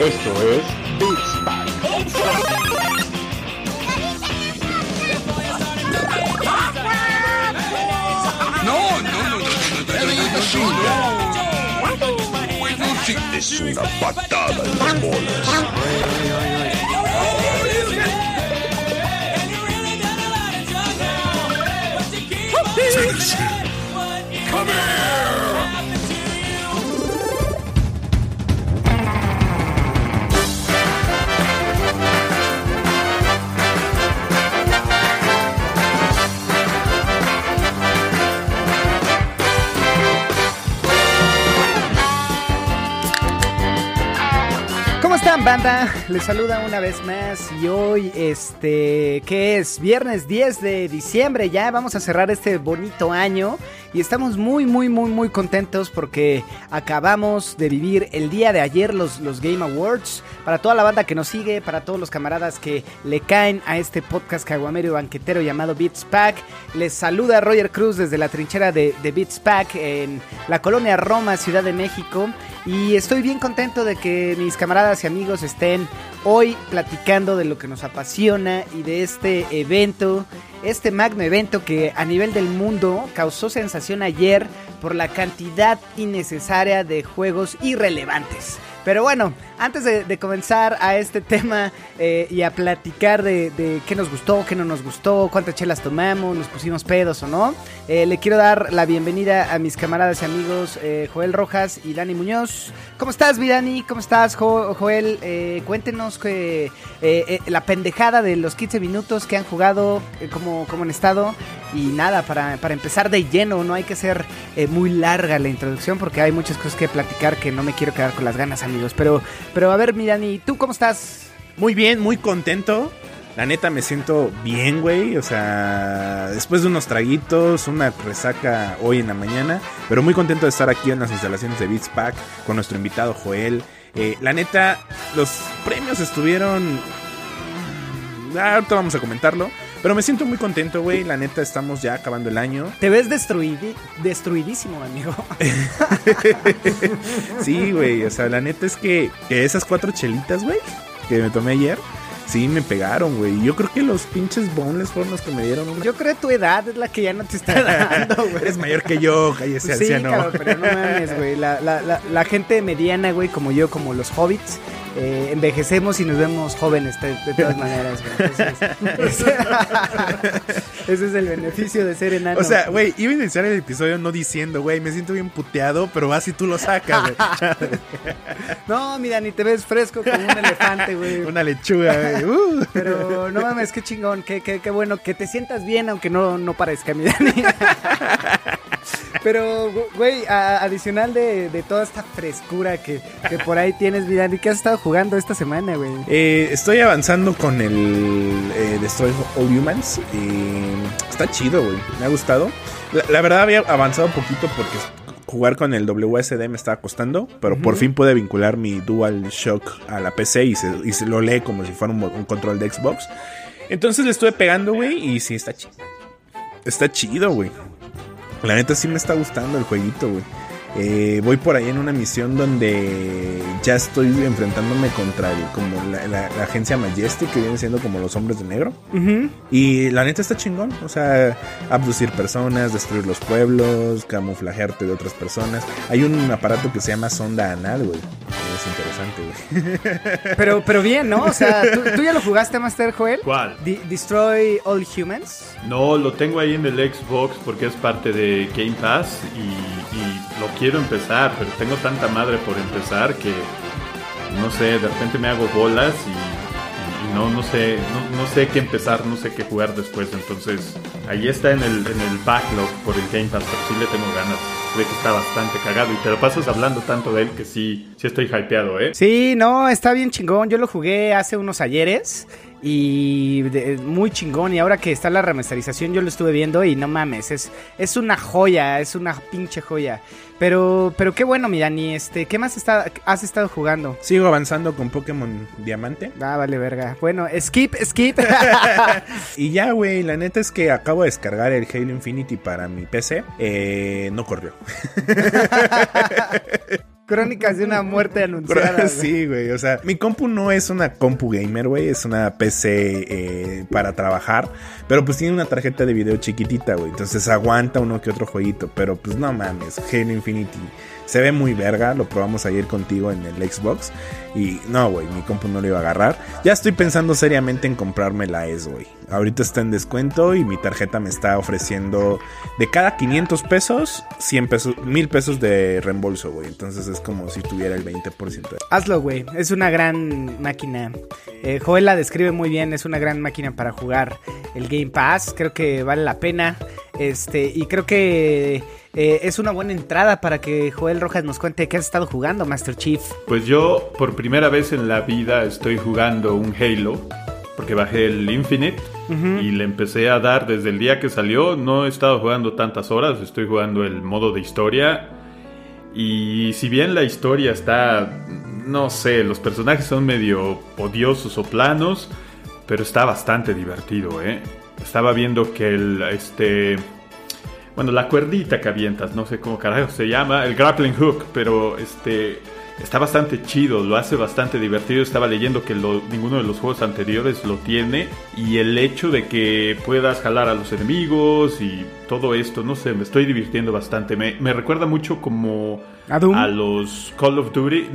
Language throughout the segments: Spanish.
Esto es Beats by No, no, no, no, no, Es una patada en las bolas. Están, banda? Les saluda una vez más y hoy, este, ¿qué es? Viernes 10 de diciembre ya, vamos a cerrar este bonito año y estamos muy, muy, muy, muy contentos porque acabamos de vivir el día de ayer los, los Game Awards. Para toda la banda que nos sigue, para todos los camaradas que le caen a este podcast caguamero banquetero llamado Beats Pack, les saluda Roger Cruz desde la trinchera de Beats Pack en la colonia Roma, Ciudad de México. Y estoy bien contento de que mis camaradas y amigos estén hoy platicando de lo que nos apasiona y de este evento, este magno evento que a nivel del mundo causó sensación ayer por la cantidad innecesaria de juegos irrelevantes. Pero bueno, antes de, comenzar a este tema eh, y a platicar de, qué nos gustó, qué no nos gustó, cuántas chelas tomamos, nos pusimos pedos o no, eh, le quiero dar la bienvenida a mis camaradas y amigos eh, Joel Rojas y Dani Muñoz. ¿Cómo estás, mi Dani? ¿Cómo estás, Jo- Joel? Cuéntenos que, la pendejada de los 15 minutos que han jugado, eh, cómo, han estado. Y nada, para, para empezar de lleno, no hay que ser muy larga la introducción porque hay muchas cosas que platicar que no me quiero quedar con las ganas, Pero, pero a ver, mi Dani, ¿tú cómo estás? Muy bien, muy contento. La neta me siento bien, güey. O sea, después de unos traguitos, una resaca hoy en la mañana. Pero muy contento de estar aquí en las instalaciones de Beats Pack con nuestro invitado Joel. Eh, la neta, los premios estuvieron... Ah, ahorita vamos a comentarlo. Pero me siento muy contento, güey. La neta, estamos ya acabando el año. Te ves destruidi- destruidísimo, amigo. Sí, güey. O sea, la neta es que, que esas cuatro chelitas, güey, que me tomé ayer, sí me pegaron, güey. Yo creo que los pinches boneless fueron los que me dieron una. Yo creo que tu edad es la que ya no te está dando, güey. Eres mayor que yo, cállese, Sí, anciano. cabrón, pero no mames, güey. La, la, la, la gente mediana, güey, como yo, como los hobbits, eh, envejecemos y nos vemos jóvenes de, de todas maneras, güey. Entonces, ese es el beneficio de ser enano. O sea, güey, iba a iniciar el episodio no diciendo, güey, me siento bien puteado, pero vas y tú lo sacas, güey. no, mira, ni te ves fresco como un elefante, güey. Una lechuga, güey. Uh. Pero no mames, qué chingón, qué, qué, qué bueno, que te sientas bien, aunque no, no parezca, mi Dani. Pero, güey, adicional de, de toda esta frescura que, que por ahí tienes, mi Dani, ¿qué has estado jugando esta semana, güey? Eh, estoy avanzando con el eh, Destroy All Humans. eh, está chido, güey. Me ha gustado. La, la verdad había avanzado un poquito porque jugar con el WSD me estaba costando. Pero por fin pude vincular mi Dual Shock a la PC y se, y se lo lee como si fuera un, un control de Xbox. Entonces le estuve pegando, güey. Y sí, está chido. Está chido, güey. La neta sí me está gustando el jueguito, güey. Eh, voy por ahí en una misión donde ya estoy enfrentándome contra el, como la, la- la agencia Majestic, que viene siendo como los hombres de negro. Y la neta está chingón. O sea, abducir personas, destruir los pueblos, camuflajearte de otras personas. Hay un aparato que se llama sonda anal, güey. Es interesante, güey. Pero, pero bien, ¿no? O sea, ¿tú, tú ya lo jugaste, Master Joel? ¿Cuál? Destroy All Humans. No, lo tengo ahí en el Xbox porque es parte de Game Pass y, y lo quiero empezar, pero tengo tanta madre por empezar que no sé, de repente me hago bolas y, no, no sé, no sé qué empezar, no sé qué jugar después, entonces ahí está en el, en el backlog por el Game Pass, pero sí le tengo ganas, creo que está bastante cagado y te lo pasas hablando tanto de él que sí, sí estoy hypeado, ¿eh? Sí, no, está bien chingón. Yo lo jugué hace unos ayeres y de- muy chingón. Y ahora que está la remasterización, yo lo estuve viendo y no mames, es, es una joya, es una pinche joya. Pero, pero qué bueno, mi Dani, este, ¿qué más está, has estado jugando? Sigo avanzando con Pokémon Diamante. Ah, vale, verga. Bueno, skip, skip. Y ya, güey, la neta es que acabo de descargar el Halo Infinity para mi PC. Eh, no corrió. Crónicas de una muerte anunciada. Sí, güey. O sea, mi compu no es una compu gamer, güey. Es una PC eh, para trabajar. Pero pues tiene una tarjeta de video chiquitita, güey. Entonces aguanta uno que otro jueguito. Pero pues no mames. Halo Infinity se ve muy verga. Lo probamos ayer contigo en el Xbox. Y no, güey. Mi compu no lo iba a agarrar. Ya estoy pensando seriamente en comprarme la S, güey. Ahorita está en descuento y mi tarjeta me está ofreciendo de cada 500 pesos, 100 pesos, 1000 pesos de reembolso, güey. Entonces es como si tuviera el 20%. de- Hazlo, güey. Es una gran máquina. Eh, Joel la describe muy bien. Es una gran máquina para jugar el Game Pass. Creo que vale la pena. Este, y creo que eh, es una buena entrada para que Joel Rojas nos cuente qué has estado jugando, Master Chief. Pues yo por primera vez en la vida estoy jugando un Halo, porque bajé el Infinite y le empecé a dar desde el día que salió. No he estado jugando tantas horas, estoy jugando el modo de historia. Y si bien la historia está, no sé, los personajes son medio odiosos o planos, pero está bastante divertido, ¿eh? Estaba viendo que el, este, bueno, la cuerdita que avientas, no sé cómo carajo se llama, el grappling hook, pero este está bastante chido, lo hace bastante divertido. Estaba leyendo que lo- ninguno de los juegos anteriores lo tiene y el hecho de que puedas jalar a los enemigos y todo esto, no sé, me estoy divirtiendo bastante. Me, me recuerda mucho como ¿A Doom? los Call of Duty.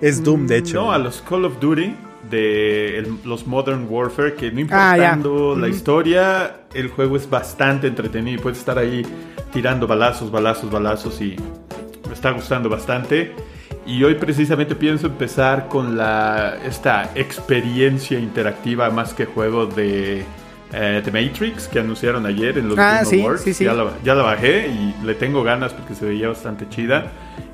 Es Doom, de hecho. No, a los Call of Duty de el- los Modern Warfare, que no Ah, importando la Ujú. historia, el juego es bastante entretenido. Puedes estar ahí tirando balazos, balazos, balazos y me está gustando bastante. Y hoy precisamente pienso empezar con la esta experiencia interactiva más que juego de eh, The Matrix que anunciaron ayer en los Ah, sí, Awards. sí, sí. Ya, la, ya la bajé y le tengo ganas porque se veía bastante chida.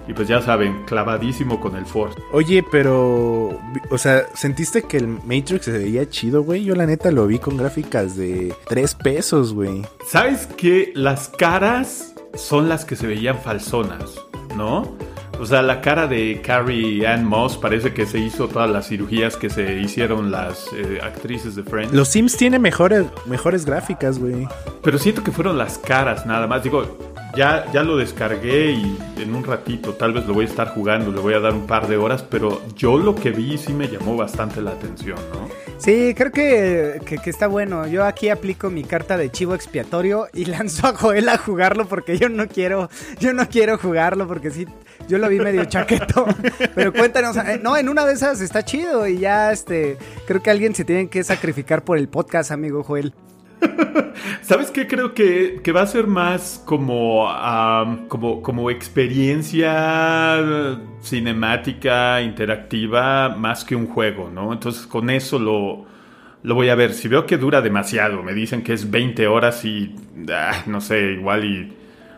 Y pues ya saben, clavadísimo con el Force. Oye, pero, o sea, ¿sentiste que el Matrix se veía chido, güey? Yo la neta lo vi con gráficas de 3 pesos, güey. ¿Sabes que las caras son las que se veían falsonas, no? O sea, la cara de Carrie Ann Moss parece que se hizo todas las cirugías que se hicieron las eh, actrices de Friends. Los Sims tienen mejores, mejores gráficas, güey. Pero siento que fueron las caras nada más. Digo, ya, ya lo descargué y en un ratito tal vez lo voy a estar jugando, le voy a dar un par de horas, pero yo lo que vi sí me llamó bastante la atención, ¿no? Sí, creo que, que- que está bueno. Yo aquí aplico mi carta de chivo expiatorio y lanzo a Joel a jugarlo porque yo no quiero, yo no quiero jugarlo porque sí, yo lo vi medio chaqueto. Pero cuéntanos, eh, no, en una de esas está chido y ya, este, creo que alguien se tiene que sacrificar por el podcast, amigo Joel. ¿Sabes qué? Creo que, que va a ser más como, como, como experiencia cinemática, interactiva, más que un juego, ¿no? Entonces con eso lo, lo voy a ver. Si veo que dura demasiado, me dicen que es 20 horas y, ah, no sé, igual y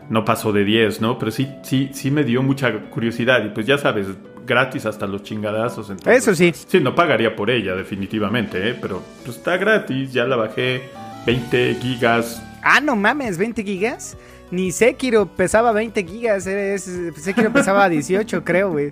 no pasó de 10, ¿no? Pero sí, sí, sí me dio mucha curiosidad y pues ya sabes, gratis hasta los chingadazos. entonces, Eso sí. Sí, no pagaría por ella, definitivamente, ¿eh? Pero pues está gratis, ya la bajé. 20 gigas. Ah, no mames, 20 gigas. Ni Sekiro pesaba 20 gigas, eh, es- Sekiro pesaba 18, creo, güey.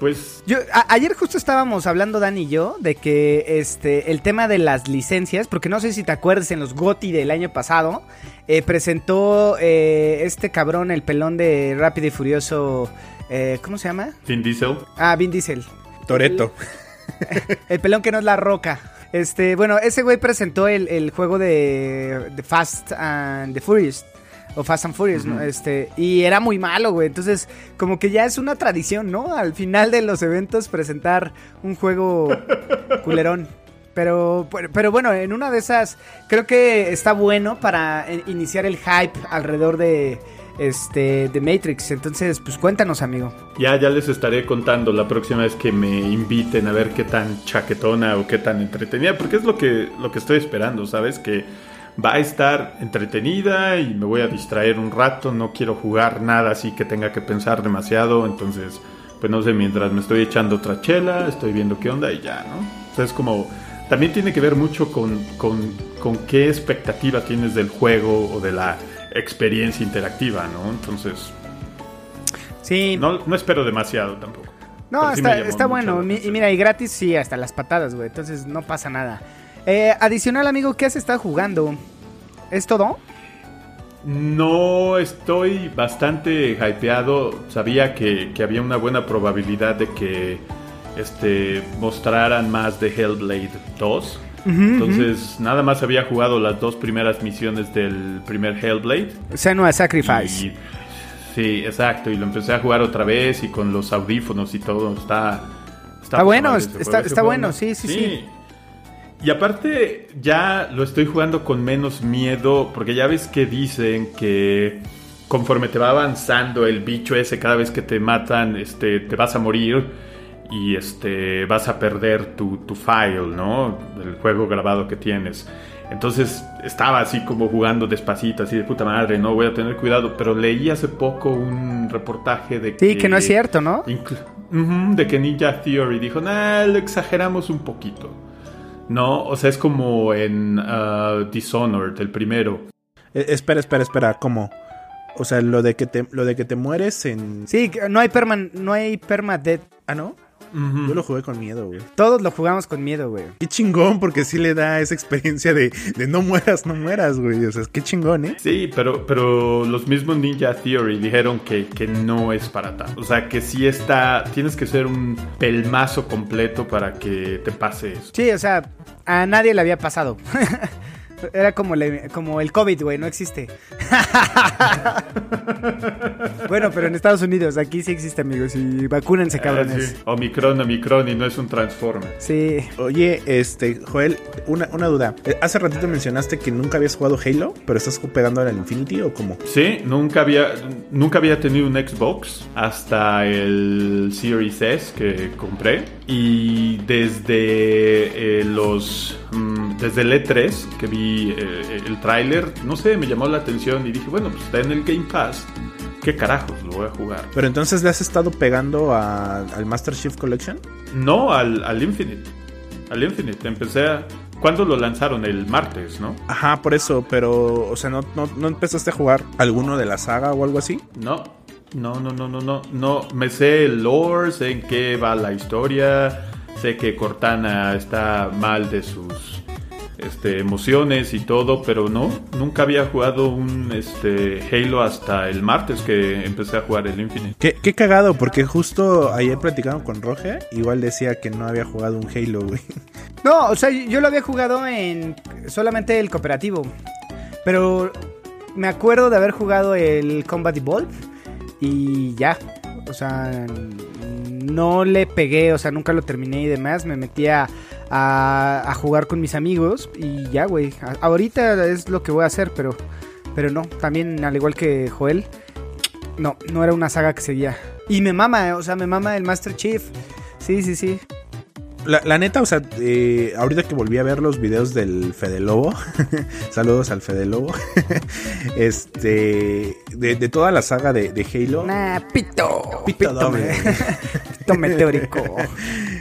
Pues Yo, a- ayer justo estábamos hablando Dan y yo de que este el tema de las licencias, porque no sé si te acuerdas en los GOTY del año pasado, eh, presentó eh, este cabrón, el pelón de Rápido y Furioso, eh, ¿cómo se llama? Vin Diesel. Ah, Vin Diesel. Toreto. El pelón que no es la roca. Este, bueno, ese güey presentó el, el juego de, de Fast and the Furious. O Fast and Furious, ¿no? Este, y era muy malo, güey. Entonces, como que ya es una tradición, ¿no? Al final de los eventos presentar un juego culerón. Pero, pero- bueno, en una de esas creo que está bueno para eh, iniciar el hype alrededor de este de Matrix. Entonces, pues cuéntanos, amigo. Ya, ya les estaré contando la próxima vez que me inviten a ver qué tan chaquetona o qué tan entretenida, porque es lo que, lo que estoy esperando, ¿sabes? Que va a estar entretenida y me voy a distraer un rato, no quiero jugar nada así que tenga que pensar demasiado, entonces, pues no sé, mientras me estoy echando otra chela, estoy viendo qué onda y ya, ¿no? O sea, es como, también tiene que ver mucho con, con, con qué expectativa tienes del juego o de la experiencia interactiva, ¿no? Entonces, Sí. no, no espero demasiado tampoco. No, sí está, bueno. Mi- y mira, y gratis sí, hasta las patadas, güey. Entonces no pasa nada. Eh, adicional, amigo, ¿qué has estado jugando? ¿Es todo? No estoy bastante hypeado. Sabía que, que había una buena probabilidad de que este, mostraran más de Hellblade 2. Entonces, nada más había jugado las dos primeras misiones del primer Hellblade. Senua Sacrifice. Y- sí, exacto. Y lo empecé a jugar otra vez y con los audífonos y todo. Está. Está bueno, está- ese está- bueno, no- sí, sí, sí. Y aparte, ya lo estoy jugando con menos miedo. Porque ya ves que dicen que conforme te va avanzando el bicho ese, cada vez que te matan, este, te vas a morir. Y este vas a perder tu, tu file, ¿no? El juego grabado que tienes. Entonces estaba así como jugando despacito, así de puta madre, no voy a tener cuidado. Pero leí hace poco un reportaje de que. Sí, que no es cierto, ¿no? De que Ninja Theory dijo, nah, lo exageramos un poquito. No, o sea, es como en ah, Dishonored, el primero. Eh, espera, espera, espera, ¿cómo? O sea, lo de que te, lo de que te mueres en... Sí, no hay perma, no hay permadeath. Ah, ¿no? Yo lo jugué con miedo, güey. Todos lo jugamos con miedo, güey. Qué chingón, porque sí le da esa experiencia de, de no mueras, no mueras, güey. O sea, qué chingón, ¿eh? Sí, pero, pero los mismos Ninja Theory dijeron que, que no es para tanto. O sea, que sí está, tienes que ser un pelmazo completo para que te pase eso. Sí, o sea, a nadie le había pasado. Era como, como el COVID, güey, no existe. bueno, pero en Estados Unidos, aquí sí existe, amigos, y vacúnense, Ah, cabrones. sí. Omicron, Omicron y no es un Transformer. Sí. Oye, este, Joel, una, una duda. Eh, Hace ratito mencionaste que nunca habías jugado Halo, pero estás pegando al Infinity o cómo? Sí, nunca había, nunca había tenido un Xbox hasta el Series S que compré. Y desde eh, los. mm, desde el E3 que vi eh, el tráiler, no sé, me llamó la atención y dije, bueno, pues está en el Game Pass. ¿Qué carajos lo voy a jugar? Pero entonces le has estado pegando a- al Master Chief Collection. No, al, al Infinite. Al Infinite. Empecé a. ¿Cuándo lo lanzaron? El martes, ¿no? Ajá, por eso, pero, o sea, ¿no, no, no empezaste a jugar alguno de la saga o algo así? No, no, no, no, no, no, no. Me sé el lore, sé en qué va la historia, sé que Cortana está mal de sus este, emociones y todo, pero no, nunca había jugado un este, Halo hasta el martes que empecé a jugar el Infinite. Qué, qué cagado, porque justo ayer platicaron con Roger, igual decía que no había jugado un Halo, güey. No, o sea, yo lo había jugado en solamente el cooperativo. Pero me acuerdo de haber jugado el Combat Evolve y ya. O sea, no le pegué, o sea, nunca lo terminé y demás. Me metí a, a- a jugar con mis amigos y ya, güey. Ahorita es lo que voy a hacer, pero, pero no. También, al igual que Joel, no, no era una saga que seguía. Y me mama, o sea, me mama el Master Chief. Sí, sí, sí. La, la neta, o sea, eh, ahorita que volví a ver los videos del Fede Lobo, saludos al Fede Lobo, este, de, de toda la saga de, de Halo, Nah, pito. Pito pito meteórico.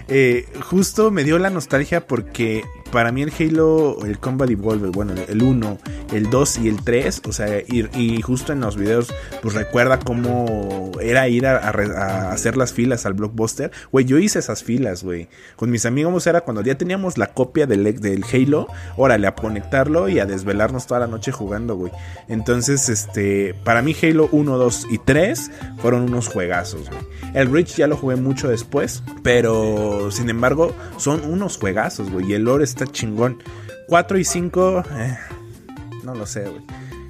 Eh, justo me dio la nostalgia porque para mí el Halo, el Combat Evolved, bueno, el 1, el 2 y el 3, o sea, y, justo en los videos, pues recuerda cómo era ir a hacer las filas al blockbuster. Güey, yo hice esas filas, güey. Con mis amigos era cuando ya teníamos la copia del, del Halo, órale, a conectarlo y a desvelarnos toda la noche jugando, güey. Entonces, este, para mí Halo 1, 2 y 3 fueron unos juegazos, güey. El Reach ya lo jugué mucho después, pero sin embargo, son unos juegazos, güey. Y el lore está chingón. 4 y 5, eh, no lo sé, güey.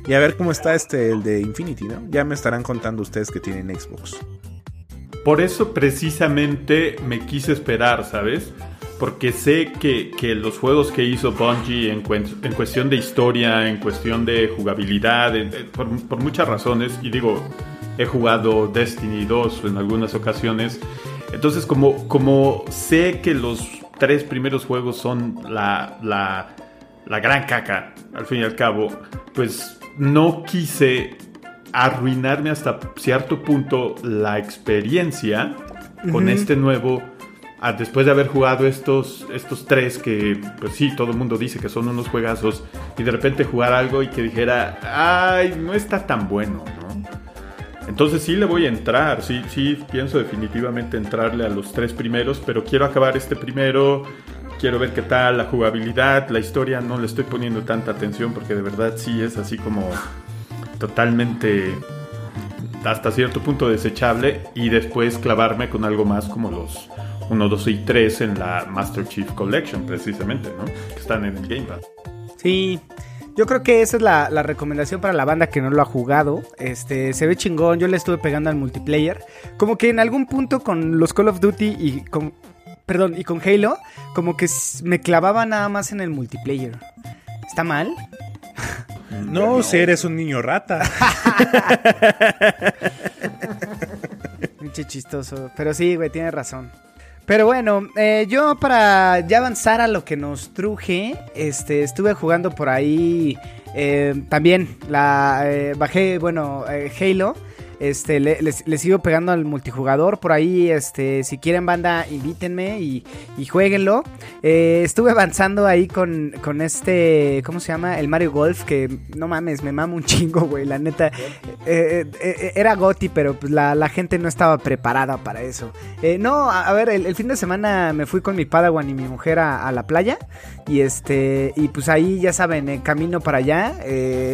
Y a ver cómo está este, el de Infinity, ¿no? Ya me estarán contando ustedes que tienen Xbox. Por eso precisamente me quise esperar, ¿sabes? Porque sé que, que los juegos que hizo Bungie en, cuestión de historia, en cuestión de jugabilidad, por, por muchas razones, y digo, he jugado Destiny 2 en algunas ocasiones, entonces como, como sé que los tres primeros juegos son la, la, la gran caca, al fin y al cabo, pues no quise arruinarme hasta cierto punto la experiencia con este nuevo. después de haber jugado estos, estos tres que, pues sí, todo el mundo dice que son unos juegazos, y de repente jugar algo y que dijera, ay, no está tan bueno, ¿no? Entonces sí le voy a entrar, sí, sí, pienso definitivamente entrarle a los tres primeros, pero quiero acabar este primero, quiero ver qué tal la jugabilidad, la historia, no le estoy poniendo tanta atención porque de verdad sí es así como totalmente hasta cierto punto desechable y después clavarme con algo más como los 1, 2 y 3 en la Master Chief Collection precisamente, ¿no? Que están en el Game Pass. Sí, yo creo que esa es la, la, recomendación para la banda que no lo ha jugado. Este, se ve chingón, yo le estuve pegando al multiplayer. Como que en algún punto con los Call of Duty y con... Perdón, y con Halo, como que me clavaba nada más en el multiplayer. ¿Está mal? No, si eres un niño rata. Pinche chistoso. Pero sí, güey, tiene razón. Pero bueno, eh, yo para ya avanzar a lo que nos truje, este, estuve jugando por ahí eh, también, la eh, bajé, bueno, eh, Halo. Este, le, les, les, sigo pegando al multijugador. Por ahí, este, si quieren banda, invítenme y, y jueguenlo. Eh, estuve avanzando ahí con, con este, ¿cómo se llama? El Mario Golf, que no mames, me mama un chingo, güey. La neta, eh, eh, era Goti, pero pues la, la, gente no estaba preparada para eso. no, a, ver, el, fin de semana me fui con mi Padawan y mi mujer a, la playa. Y este, y pues ahí ya saben, camino para allá.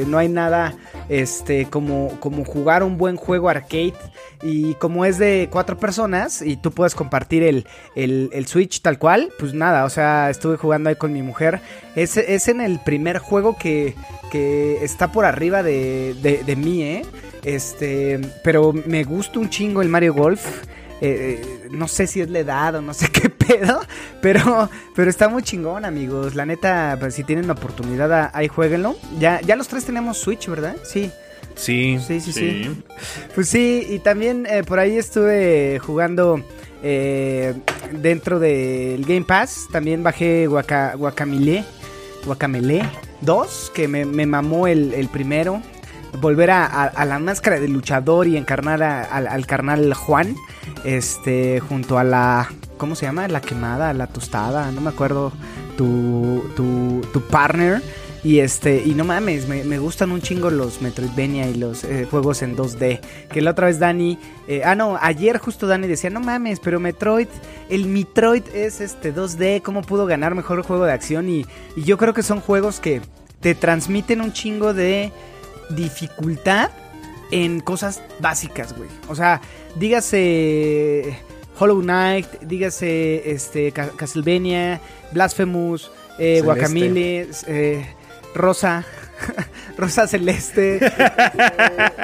no hay nada, este, como, como jugar un buen juego arcade y como es de cuatro personas y tú puedes compartir el, el, el, Switch tal cual, pues nada, o sea, estuve jugando ahí con mi mujer. Es, es en el primer juego que, que está por arriba de, de, mí, ¿eh? Este, pero me gusta un chingo el Mario Golf. Eh, no sé si es la edad o no sé qué pedo, pero, pero está muy chingón, amigos. La neta, pues, si tienen la oportunidad, ahí jueguenlo. Ya, ya los tres tenemos Switch, ¿verdad? Sí. Sí. Sí, sí, sí. sí. Pues sí, y también eh, por ahí estuve jugando eh, dentro del Game Pass. También bajé Guaca, Guacamele, Guacamele 2, que me, me mamó el, el, primero. Volver a, a, a, la máscara de luchador y encarnar a, al carnal Juan. Este, junto a la. ¿Cómo se llama? La quemada, la tostada, no me acuerdo. Tu, tu, tu partner. Y este, y no mames, me, me, gustan un chingo los Metroidvania y los eh, juegos en 2D. Que la otra vez Dani, eh, ah no, ayer justo Dani decía, no mames, pero Metroid, el Metroid es este 2D, ¿cómo pudo ganar mejor juego de acción? Y, y yo creo que son juegos que te transmiten un chingo de dificultad en cosas básicas, güey. O sea, dígase Hollow Knight, dígase este Castlevania, Blasphemous, eh, Guacamole, eh, Rosa, Rosa Celeste eh,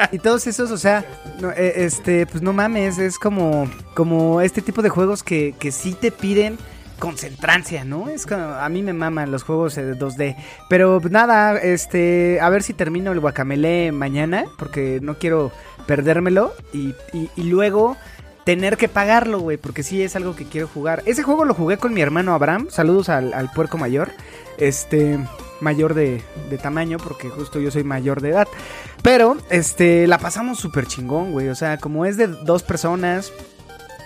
y todos esos, o sea, no, eh, este, pues no mames, es como, como este tipo de juegos que, que sí te piden concentrancia, ¿no? Es como, a mí me maman los juegos de 2D, pero nada, este, a ver si termino el Guacamele mañana, porque no quiero perdérmelo y, y, y luego tener que pagarlo, güey, porque sí es algo que quiero jugar. Ese juego lo jugué con mi hermano Abraham, saludos al, al puerco mayor, este, mayor de, de, tamaño, porque justo yo soy mayor de edad. Pero, este, la pasamos súper chingón, güey. O sea, como es de dos personas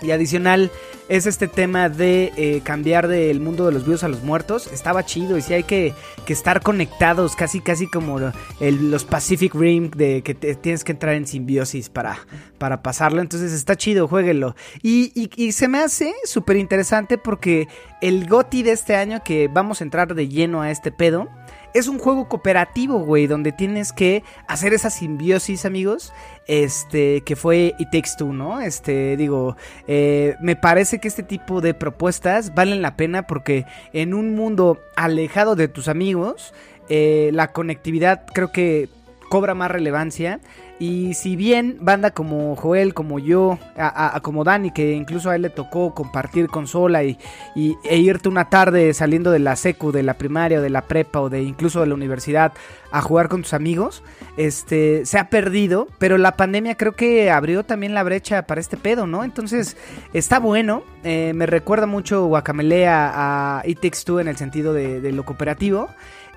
y adicional es este tema de eh, cambiar del mundo de los vivos a los muertos. Estaba chido y sí hay que, que estar conectados, casi casi como el, los Pacific Rim, de que tienes que entrar en simbiosis para, para pasarlo. Entonces está chido, jueguenlo. Y, y, y se me hace súper interesante porque el GOTI de este año, que vamos a entrar de lleno a este pedo, es un juego cooperativo, güey, donde tienes que hacer esa simbiosis, amigos. Este, que fue It Takes Two, ¿no? Este, digo, eh, me parece que este tipo de propuestas valen la pena porque en un mundo alejado de tus amigos, eh, la conectividad creo que cobra más relevancia. Y si bien banda como Joel, como yo, a, a, como Dani, que incluso a él le tocó compartir consola y, y, e irte una tarde saliendo de la secu, de la primaria o de la prepa o de incluso de la universidad a jugar con tus amigos, este, se ha perdido, pero la pandemia creo que abrió también la brecha para este pedo, ¿no? Entonces, está bueno, eh, me recuerda mucho Guacamele a, a It Takes Two en el sentido de, de lo cooperativo.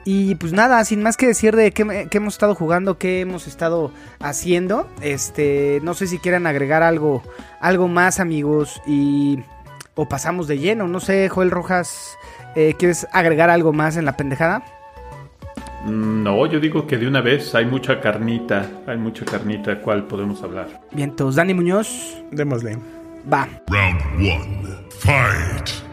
Y pues nada, sin más que decir de qué, qué, hemos estado jugando, qué hemos estado haciendo. Este, no sé si quieran agregar algo, algo más, amigos, y o pasamos de lleno. No sé, Joel Rojas, eh, ¿quieres agregar algo más en la pendejada? No, yo digo que de una vez hay mucha carnita, hay mucha carnita, ¿cuál podemos hablar? Bien, entonces, Dani Muñoz. Démosle. Va. Round one, fight.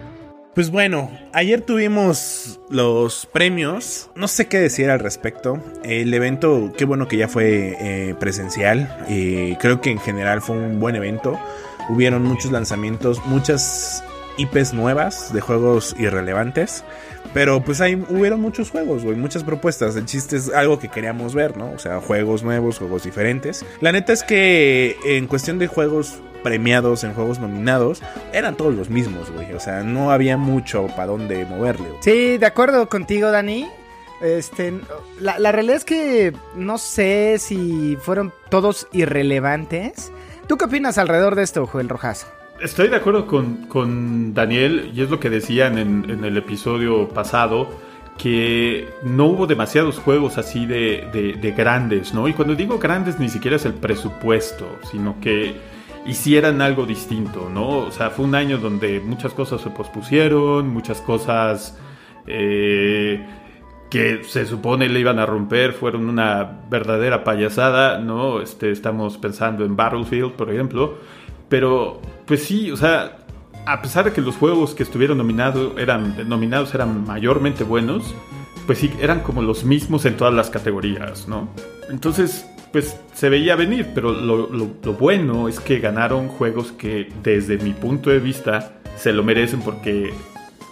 Pues bueno, ayer tuvimos los premios. No sé qué decir al respecto. El evento, qué bueno que ya fue eh, presencial. Eh, creo que en general fue un buen evento. Hubieron muchos lanzamientos, muchas IPs nuevas de juegos irrelevantes. Pero pues hay, hubieron muchos juegos, güey, muchas propuestas. El chiste es algo que queríamos ver, ¿no? O sea, juegos nuevos, juegos diferentes. La neta es que en cuestión de juegos premiados, en juegos nominados, eran todos los mismos, güey. O sea, no había mucho para dónde moverle. Sí, de acuerdo contigo, Dani. Este, la, la realidad es que no sé si fueron todos irrelevantes. ¿Tú qué opinas alrededor de esto, Joel Rojas? Estoy de acuerdo con, con Daniel, y es lo que decían en, en, el episodio pasado, que no hubo demasiados juegos así de, de, de, grandes, ¿no? Y cuando digo grandes ni siquiera es el presupuesto, sino que hicieran algo distinto, ¿no? O sea, fue un año donde muchas cosas se pospusieron, muchas cosas eh, que se supone le iban a romper fueron una verdadera payasada, ¿no? Este, estamos pensando en Battlefield, por ejemplo, pero pues sí, o sea, a pesar de que los juegos que estuvieron nominados eran, nominados eran mayormente buenos, pues sí, eran como los mismos en todas las categorías, ¿no? Entonces, pues se veía venir, pero lo, bueno es que ganaron juegos que desde mi punto de vista se lo merecen porque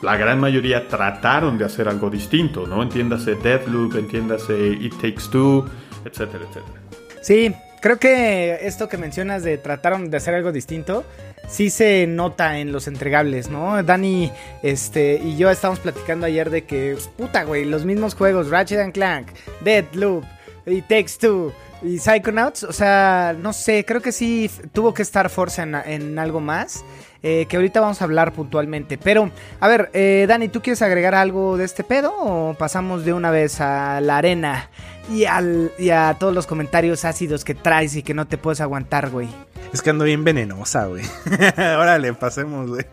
la gran mayoría trataron de hacer algo distinto, ¿no? Entiéndase Deathloop, entiéndase It Takes Two, etcétera, etcétera. Sí, creo que esto que mencionas de trataron de hacer algo distinto, sí se nota en los entregables, ¿no? Dani este, y yo estábamos platicando ayer de que, puta, güey, los mismos juegos, Ratchet and Clank, Deathloop, It Takes Two y Psychonauts, o sea, no sé, creo que sí tuvo que estar Forza en, en algo más. Eh, que ahorita vamos a hablar puntualmente. Pero, a ver, eh, Dani, ¿tú quieres agregar algo de este pedo o pasamos de una vez a la arena y, al, y a todos los comentarios ácidos que traes y que no te puedes aguantar, güey? Es que ando bien venenosa, güey. Órale, pasemos, güey.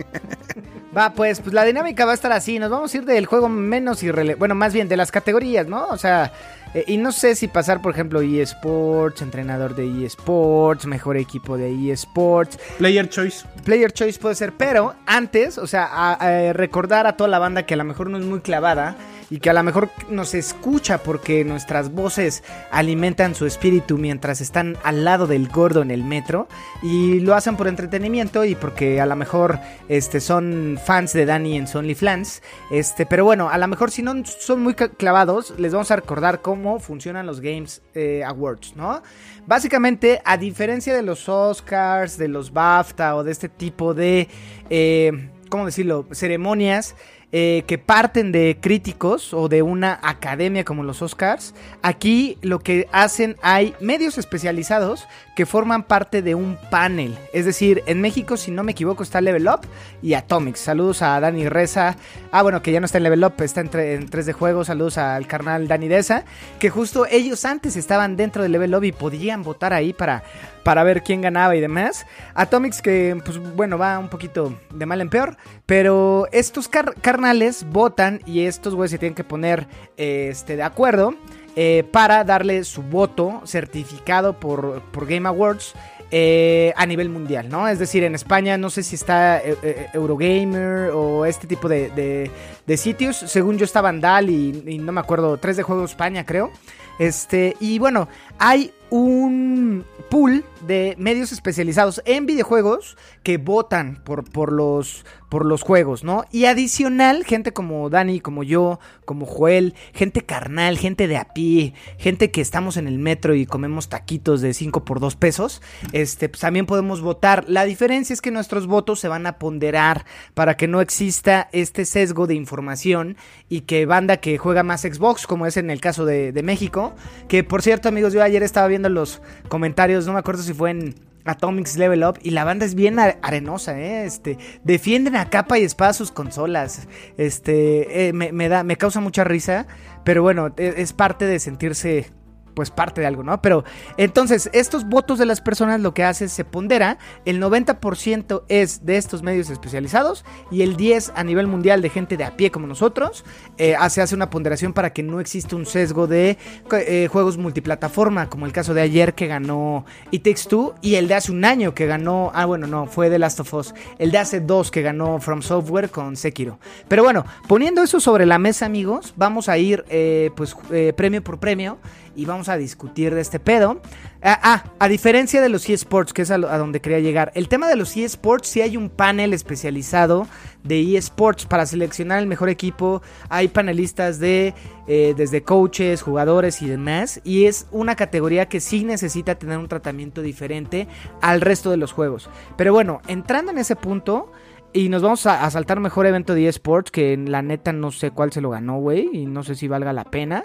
Va, pues, pues la dinámica va a estar así. Nos vamos a ir del juego menos irrelevante. Bueno, más bien de las categorías, ¿no? O sea, eh, y no sé si pasar, por ejemplo, eSports, entrenador de eSports, mejor equipo de eSports. Player Choice. Player Choice puede ser, pero antes, o sea, a, a recordar a toda la banda que a lo mejor no es muy clavada y que a lo mejor nos escucha porque nuestras voces alimentan su espíritu mientras están al lado del gordo en el metro y lo hacen por entretenimiento y porque a lo mejor este, son fans de Danny en Only Flans. Este, pero bueno, a lo mejor si no son muy clavados, les vamos a recordar cómo funcionan los Games eh, Awards, ¿no? Básicamente, a diferencia de los Oscars, de los BAFTA o de este tipo de, eh, ¿cómo decirlo?, ceremonias eh, que parten de críticos o de una academia como los Oscars. Aquí lo que hacen hay medios especializados que forman parte de un panel. Es decir, en México, si no me equivoco, está Level Up y Atomics. Saludos a Dani Reza. Ah, bueno, que ya no está en Level Up, está en, en 3 de juego. Saludos al carnal Dani Deza. Que justo ellos antes estaban dentro de Level Up y podían votar ahí para, para ver quién ganaba y demás. Atomics que, pues bueno, va un poquito de mal en peor. Pero estos car carnales votan y estos güeyes se tienen que poner este, de acuerdo. Eh, para darle su voto certificado por, por Game Awards eh, a nivel mundial, ¿no? Es decir, en España no sé si está eh, Eurogamer o este tipo de, de, de, sitios. Según yo está Vandal y, y, no me acuerdo, 3 de Juego España creo. Este, y bueno, hay un pool de medios especializados en videojuegos que votan por, por, los, por los juegos, ¿no? Y adicional, gente como Dani, como yo, como Joel, gente carnal, gente de a pie, gente que estamos en el metro y comemos taquitos de 5 por 2 pesos, este, pues también podemos votar. La diferencia es que nuestros votos se van a ponderar para que no exista este sesgo de información y que banda que juega más Xbox, como es en el caso de, de México, que por cierto amigos, yo ayer estaba viendo los comentarios, no me acuerdo si fue en Atomics Level Up y la banda es bien arenosa, ¿eh? Este, defienden a capa y espada sus consolas. Este, eh, me, da, me causa mucha risa, pero bueno, es, es parte de sentirse pues parte de algo, ¿no? Pero entonces, estos votos de las personas lo que hace se pondera, el 90% es de estos medios especializados y el 10 a nivel mundial de gente de a pie como nosotros, eh, se hace una ponderación para que no exista un sesgo de eh, juegos multiplataforma, como el caso de ayer que ganó It Takes y el de hace un año que ganó, ah bueno, no, fue The Last of Us, el de hace dos que ganó From Software con Sekiro. Pero bueno, poniendo eso sobre la mesa amigos, vamos a ir eh, pues premio por premio y vamos a discutir de este pedo. Ah, ah a diferencia de los eSports, que es a, donde quería llegar, el tema de los eSports, sí hay un panel especializado de eSports para seleccionar el mejor equipo. Hay panelistas de eh, desde coaches, jugadores y demás. Y es una categoría que sí necesita tener un tratamiento diferente al resto de los juegos. Pero bueno, entrando en ese punto. Y nos vamos a, a saltar mejor evento de eSports, que la neta no sé cuál se lo ganó, güey. Y no sé si valga la pena.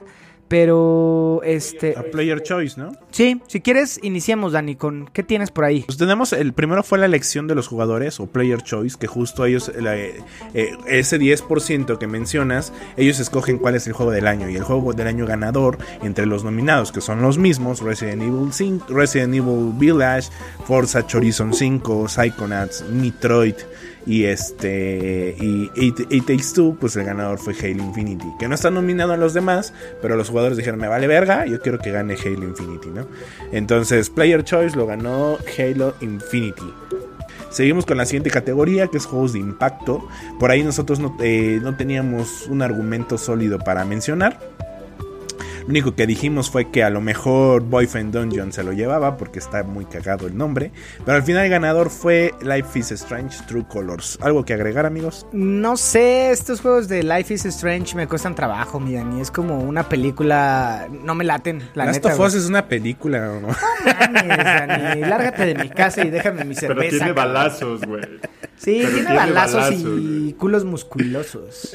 Pero, este... A player choice, ¿no? Sí, si quieres, iniciemos, Dani, con... ¿Qué tienes por ahí? Pues tenemos, el primero fue la elección de los jugadores, o player choice, que justo ellos, eh, ese 10% que mencionas, ellos escogen cuál es el juego del año, y el juego del año ganador entre los nominados, que son los mismos, Resident Evil 5, Resident Evil Village, Forza Horizon 5, Psychonauts, Metroid y este y It, Takes pues el ganador fue Halo Infinity, que no está nominado a los demás, pero los jugadores dijeron, me vale verga, yo quiero que gane Halo Infinity, ¿no? Entonces, Player Choice lo ganó Halo Infinity. Seguimos con la siguiente categoría, que es juegos de impacto. Por ahí nosotros no, eh, no teníamos un argumento sólido para mencionar. Lo único que dijimos fue que a lo mejor Boyfriend Dungeon se lo llevaba porque está muy cagado el nombre. Pero al final el ganador fue Life is Strange True Colors. ¿Algo que agregar, amigos? No sé, estos juegos de Life is Strange me cuestan trabajo, mi Dani. Es como una película. No me laten, la Last neta. of Us es una película, ¿no? No Dani. Lárgate de mi casa y déjame mi cerveza. Pero tiene balazos, güey. Sí, tiene, balazos, y culos musculosos.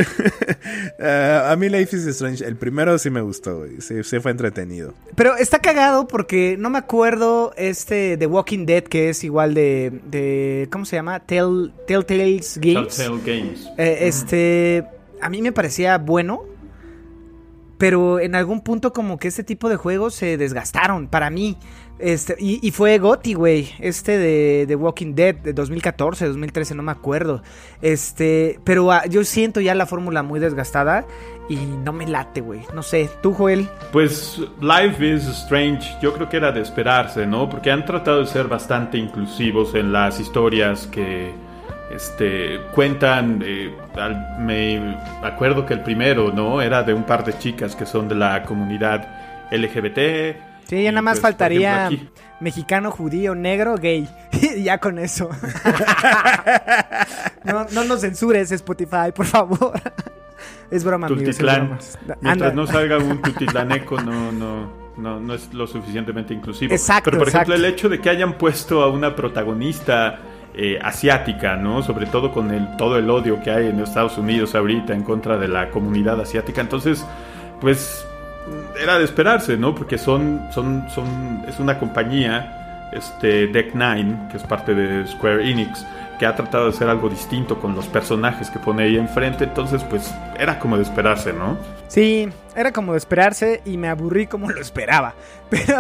Ah, a mí Life is Strange, el primero sí me gustó, güey. Sí, fue entretenido. Pero está cagado porque no me acuerdo este de Walking Dead que es igual de, de ¿cómo se llama? Tell, Telltales Games. Telltale Games. Eh, este, a mí me parecía bueno, pero en algún punto como que este tipo de juegos se desgastaron para mí. Este, y, fue Gotti, güey. Este de, de, Walking Dead de 2014, 2013, no me acuerdo. Este, pero ah, yo siento ya la fórmula muy desgastada y no me late, güey. No sé, ¿tú, Joel? Pues Life is Strange, yo creo que era de esperarse, ¿no? Porque han tratado de ser bastante inclusivos en las historias que este, cuentan. Eh, me acuerdo que el primero, ¿no? Era de un par de chicas que son de la comunidad LGBT Sí, ya nada más pues, faltaría mexicano, judío, negro, gay. ya con eso. no, no nos censures Spotify, por favor. es broma, amigos. Mientras no salga un tutitlaneco, no, no, no, no es lo suficientemente inclusivo. Exacto. Pero, por ejemplo, el hecho de que hayan puesto a una protagonista eh, asiática, ¿no? Sobre todo con el, todo el odio que hay en Estados Unidos ahorita en contra de la comunidad asiática. Entonces, pues era de esperarse, ¿no? Porque son, son, son, es una compañía, este Deck Nine, que es parte de Square Enix, que ha tratado de hacer algo distinto con los personajes que pone ahí enfrente, entonces pues era como de esperarse, ¿no? Sí, era como de esperarse y me aburrí como lo esperaba. Pero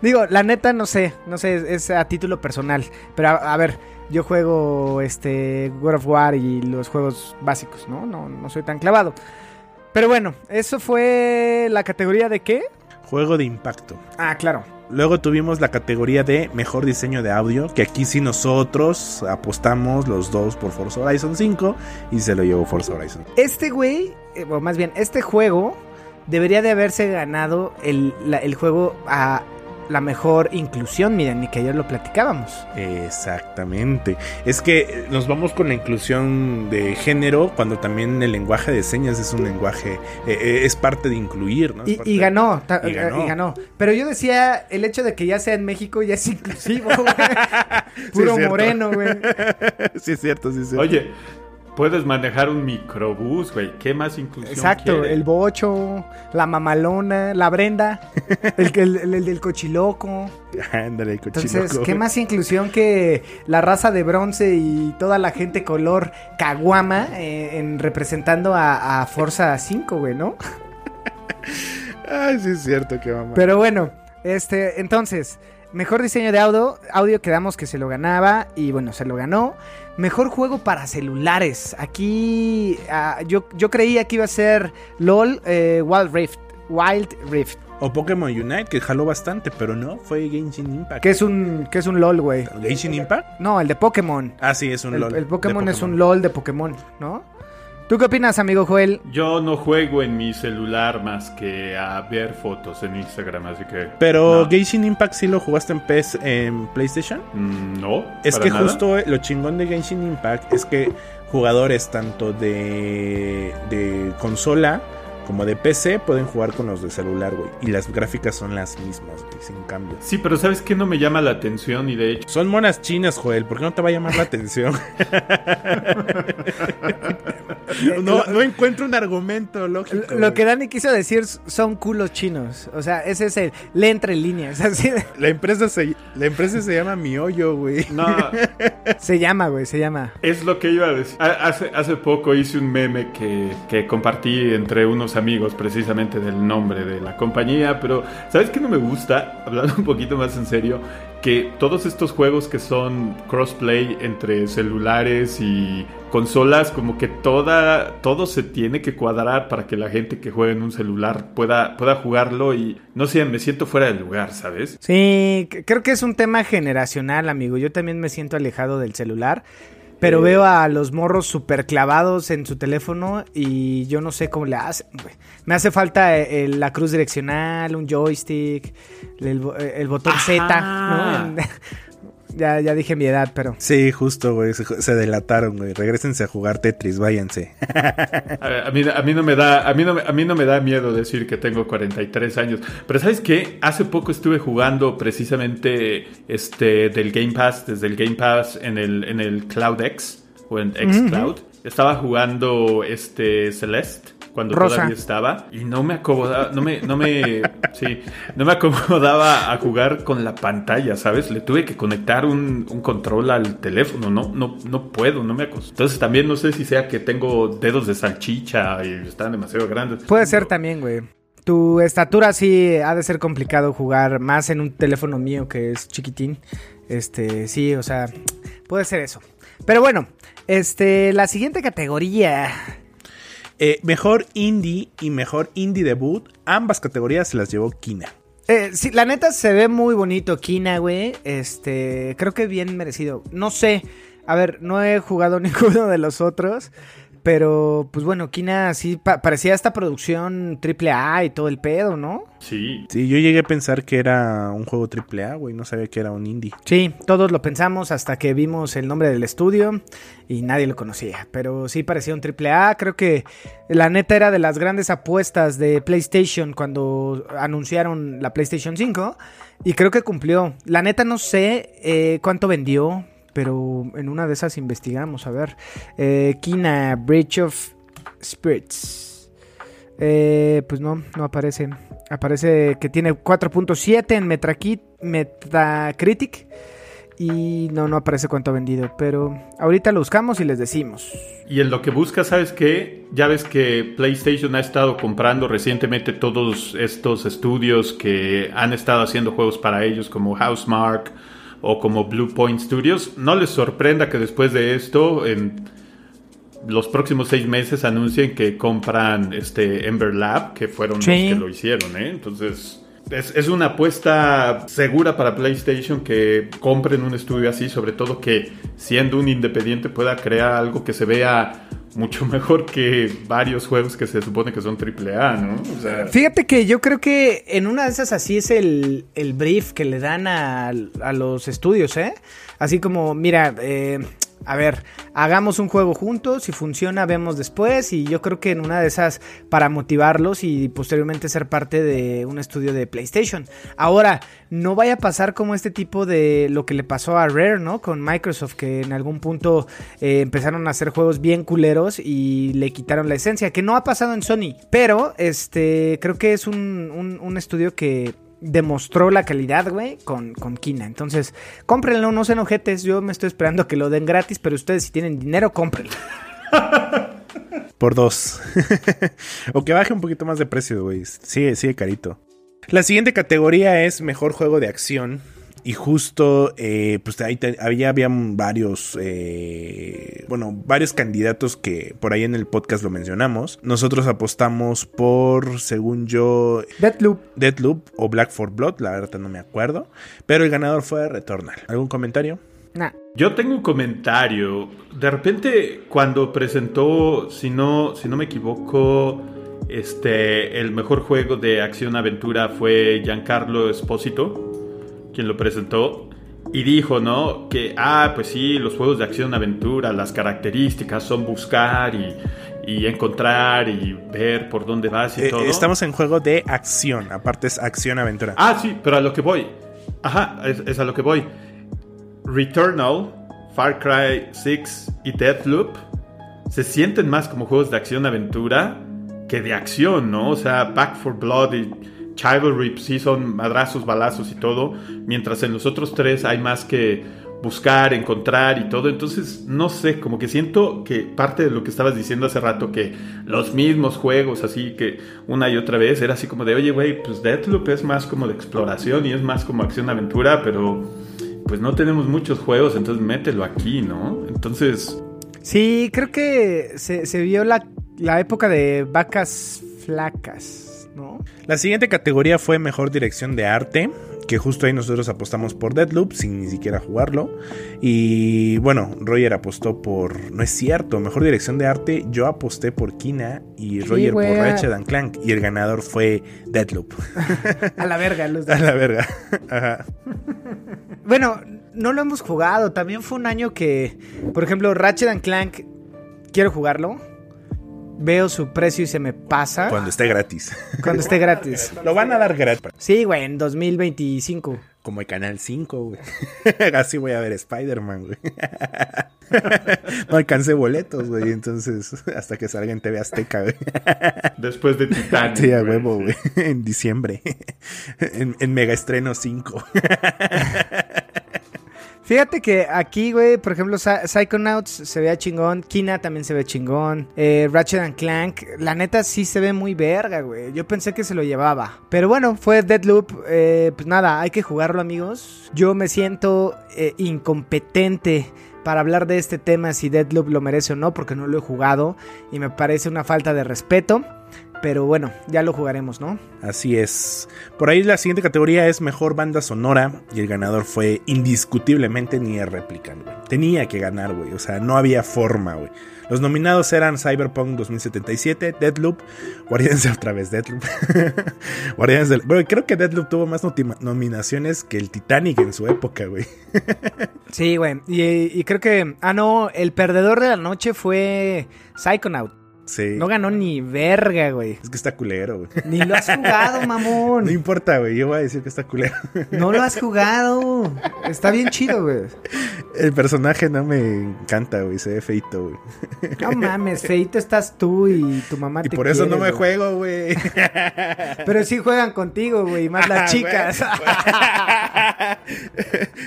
digo, la neta no sé, no sé, es a título personal, pero a, ver, yo juego este God of War y los juegos básicos, ¿no? No, no soy tan clavado. Pero bueno, eso fue la categoría de qué? Juego de impacto. Ah, claro. Luego tuvimos la categoría de mejor diseño de audio, que aquí sí nosotros apostamos los dos por Forza Horizon 5 y se lo llevó Forza Horizon. Este güey, eh, o más bien, este juego debería de haberse ganado el, el juego a la mejor inclusión, miren, y que ayer lo platicábamos. Exactamente. Es que nos vamos con la inclusión de género cuando también el lenguaje de señas es un lenguaje, eh, eh, es parte de incluir, ¿no? Y, ganó, y, ganó, Pero yo decía, el hecho de que ya sea en México ya es inclusivo, güey. Puro moreno, güey. sí, es cierto, sí es cierto. Oye, Puedes manejar un microbús, güey. ¿Qué más inclusión Exacto, el bocho, la mamalona, la Brenda, el, el, del cochiloco. Ándale, el cochiloco. Entonces, ¿qué más inclusión que la raza de bronce y toda la gente color caguama eh, en representando a, a Forza 5, güey, ¿no? Ay, sí es cierto que mamá. Pero bueno, este, entonces, mejor diseño de audio, audio quedamos que se lo ganaba y bueno, se lo ganó. Mejor juego para celulares. Aquí ah, yo, yo creía que iba a ser LOL eh, Wild Rift. Wild Rift. O Pokémon Unite, que jaló bastante, pero no, fue Genshin Impact. Que es un, que es un LOL, güey. ¿Genshin Impact? No, el de Pokémon. Ah, sí, es un El, LOL. el Pokémon es un LOL de Pokémon, ¿no? ¿Tú qué opinas, amigo Joel? Yo no juego en mi celular más que a ver fotos en Instagram, así que. Pero no. Genshin Impact sí lo jugaste en PS, en PlayStation. Mm, No. Es para que nada. justo eh, lo chingón de Genshin Impact es que jugadores tanto de, de consola como de PC pueden jugar con los de celular, güey. Y las gráficas son las mismas, güey, sin cambio. Sí, pero ¿sabes qué no me llama la atención? Y de hecho. Son monas chinas, Joel. ¿Por qué no te va a llamar la atención? no, no encuentro un argumento lógico. Lo que. Dani quiso decir son culos chinos. O sea, ese es el. Le entre líneas. Así de- La empresa se, la empresa se llama Miollo, güey. No, se llama, güey, se llama. es lo que iba a decir. Ha- Hace, hace poco hice un meme que, que compartí entre unos amigos precisamente del nombre de la compañía, pero ¿sabes qué no me gusta? Hablando un poquito más en serio, que todos estos juegos que son crossplay entre celulares y consolas, como que toda, todo se tiene que cuadrar para que la gente que juega en un celular pueda, pueda jugarlo y no sé, me siento fuera del lugar, ¿sabes? Sí, creo que es un tema generacional, amigo. Yo también me siento alejado del celular. Pero veo a los morros súper clavados en su teléfono y yo no sé cómo le hacen, güey. Me hace falta eh, el- la cruz direccional, un joystick, el, eh, el botón Z. ¿no? Ya, ya dije mi edad, pero... Sí, justo, güey. Se, se delataron, güey. Regrésense a jugar Tetris, váyanse. A, a mí, a mí no me da a mí no, me- a mí no me da miedo decir que tengo 43 años, pero sabes qué, hace poco estuve jugando precisamente este del Game Pass desde el Game Pass en el en el Cloud X o en X Cloud. Estaba jugando este Celeste cuando Rosa. todavía estaba y no me acomodaba, no me no me sí, no me acomodaba a jugar con la pantalla, ¿sabes? Le tuve que conectar un, un control al teléfono, no no no puedo, no me acostumbro. Entonces también no sé si sea que tengo dedos de salchicha y están demasiado grandes. Puede ser también, güey. Tu estatura sí ha de ser complicado jugar más en un teléfono mío que es chiquitín. Este, sí, o sea, puede ser eso. Pero bueno, este, la siguiente categoría. Eh, mejor indie y mejor indie debut. Ambas categorías se las llevó Kina. Eh, sí, la neta se ve muy bonito Kina, güey. Este, creo que bien merecido. No sé, a ver, no he jugado ninguno de los otros. Pero, pues bueno, Kina sí pa- parecía esta producción triple A y todo el pedo, ¿no? Sí. Sí, yo llegué a pensar que era un juego AAA, güey. No sabía que era un indie. Sí, todos lo pensamos hasta que vimos el nombre del estudio y nadie lo conocía. Pero sí parecía un triple A. Creo que la neta era de las grandes apuestas de PlayStation cuando anunciaron la PlayStation 5. Y creo que cumplió. La neta no sé eh, cuánto vendió, pero en una de esas investigamos. A ver. Eh, Kina, Bridge of Spirits. Eh, pues no, no aparece. Aparece que tiene 4.7 en Metacritic. Y no, no aparece cuánto ha vendido. Pero ahorita lo buscamos y les decimos. Y en lo que buscas, ¿sabes qué? Ya ves que PlayStation ha estado comprando recientemente todos estos estudios que han estado haciendo juegos para ellos, como Housemark o como Blue Point Studios. No les sorprenda que después de esto, en los próximos seis meses, anuncien que compran este Ember Lab, que fueron Sí. los que lo hicieron, ¿eh? Entonces. Es, es una apuesta segura para PlayStation que compren un estudio así, sobre todo que siendo un independiente pueda crear algo que se vea mucho mejor que varios juegos que se supone que son AAA, ¿no? O sea, Fíjate que yo creo que en una de esas así es el, el brief que le dan a, a los estudios, ¿eh? Así como, mira, eh, a ver, hagamos un juego juntos, si funciona vemos después y yo creo que en una de esas para motivarlos y posteriormente ser parte de un estudio de PlayStation. Ahora, no vaya a pasar como este tipo de lo que le pasó a Rare, ¿no? Con Microsoft, que en algún punto eh, empezaron a hacer juegos bien culeros y le quitaron la esencia, que no ha pasado en Sony, pero este creo que es un, un- un estudio que demostró la calidad, güey, con, con Kina. Entonces, cómprenlo, no sean ojetes. Yo me estoy esperando que lo den gratis, pero ustedes si tienen dinero, cómprenlo. Por dos. o que baje un poquito más de precio, güey. Sigue, sigue carito. La siguiente categoría es mejor juego de acción. Y justo, eh, pues ahí te- había, habían varios, eh, bueno, varios candidatos que por ahí en el podcast lo mencionamos. Nosotros apostamos por, según yo, Deathloop. Deadloop o Black for Blood, la verdad no me acuerdo. Pero el ganador fue Returnal. ¿Algún comentario? Nah. Yo tengo un comentario. De repente, cuando presentó, si no, si no me equivoco, este, el mejor juego de acción-aventura fue Giancarlo Esposito, quien lo presentó. Y dijo, ¿no? Que, ah, pues sí, los juegos de acción-aventura, las características son buscar y, y encontrar y ver por dónde vas y Eh, todo. estamos en juego de acción, aparte es acción-aventura. Ah, sí, pero a lo que voy. Ajá, es, es a lo que voy. Returnal, Far Cry 6 y Deathloop se sienten más como juegos de acción-aventura que de acción, ¿no? O sea, Back for Blood y Chivalry sí son madrazos, balazos y todo, mientras en los otros tres hay más que buscar, encontrar y todo. Entonces, no sé, como que siento que parte de lo que estabas diciendo hace rato, que los mismos juegos, así que una y otra vez, era así como de, oye, güey, pues Deathloop es más como de exploración y es más como acción-aventura, pero pues no tenemos muchos juegos, entonces mételo aquí, ¿no? Entonces, Sí, creo que se, se vio la, la época de vacas flacas. La siguiente categoría fue mejor dirección de arte, que justo ahí nosotros apostamos por Deadloop sin ni siquiera jugarlo. Y bueno, Roger apostó por, no es cierto, mejor dirección de arte, yo aposté por Kina y Roger por Ratchet and Clank y el ganador fue Deadloop. A la verga. Los A la verga. Ajá. Bueno, no lo hemos jugado. También fue un año que, por ejemplo, Ratchet and Clank, quiero jugarlo. Veo su precio y se me pasa Cuando esté gratis. cuando esté gratis. Lo van a dar gratis. Sí, güey, en 2025. Como el Canal 5, güey. Así voy a ver Spider-Man, güey. No alcancé boletos, güey. Entonces, hasta que salga en TV Azteca, güey. después de Titanic. Sí, a huevo, güey. En diciembre. En, en Mega Estreno 5. Fíjate que aquí, güey, por ejemplo, Psy- Psychonauts se vea chingón. Kina también se ve chingón. Eh, Ratchet and Clank, la neta sí se ve muy verga, güey. Yo pensé que se lo llevaba. Pero bueno, fue Deadloop. Eh, pues nada, hay que jugarlo, amigos. Yo me siento eh, incompetente para hablar de este tema, si Deadloop lo merece o no, porque no lo he jugado. Y me parece una falta de respeto. Pero bueno, ya lo jugaremos, ¿no? Así es. Por ahí la siguiente categoría es mejor banda sonora. Y el ganador fue indiscutiblemente Nier Replicant, güey. Tenía que ganar, güey. O sea, no había forma, güey. Los nominados eran Cyberpunk 2077, Deadloop, Guardianes de otra vez, Deadloop. Guardianes del. Bueno, creo que Deadloop tuvo más nominaciones que el Titanic en su época, güey. Sí, güey. Y, y creo que. Ah, no, el perdedor de la noche fue Psychonaut. Sí. No ganó ni verga, güey. Es que está culero, güey. Ni lo has jugado, No mamón. importa, güey. Yo voy a decir que está culero. No lo has jugado. Está bien chido, güey. El personaje no me encanta, güey. Se ve feito, güey. No mames, feito estás tú y tu mamá Y te por eso no me juego, güey. Pero sí juegan contigo, güey, más Ah, las chicas.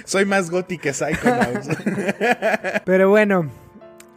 Soy más goti que Psychonauts. Pero bueno.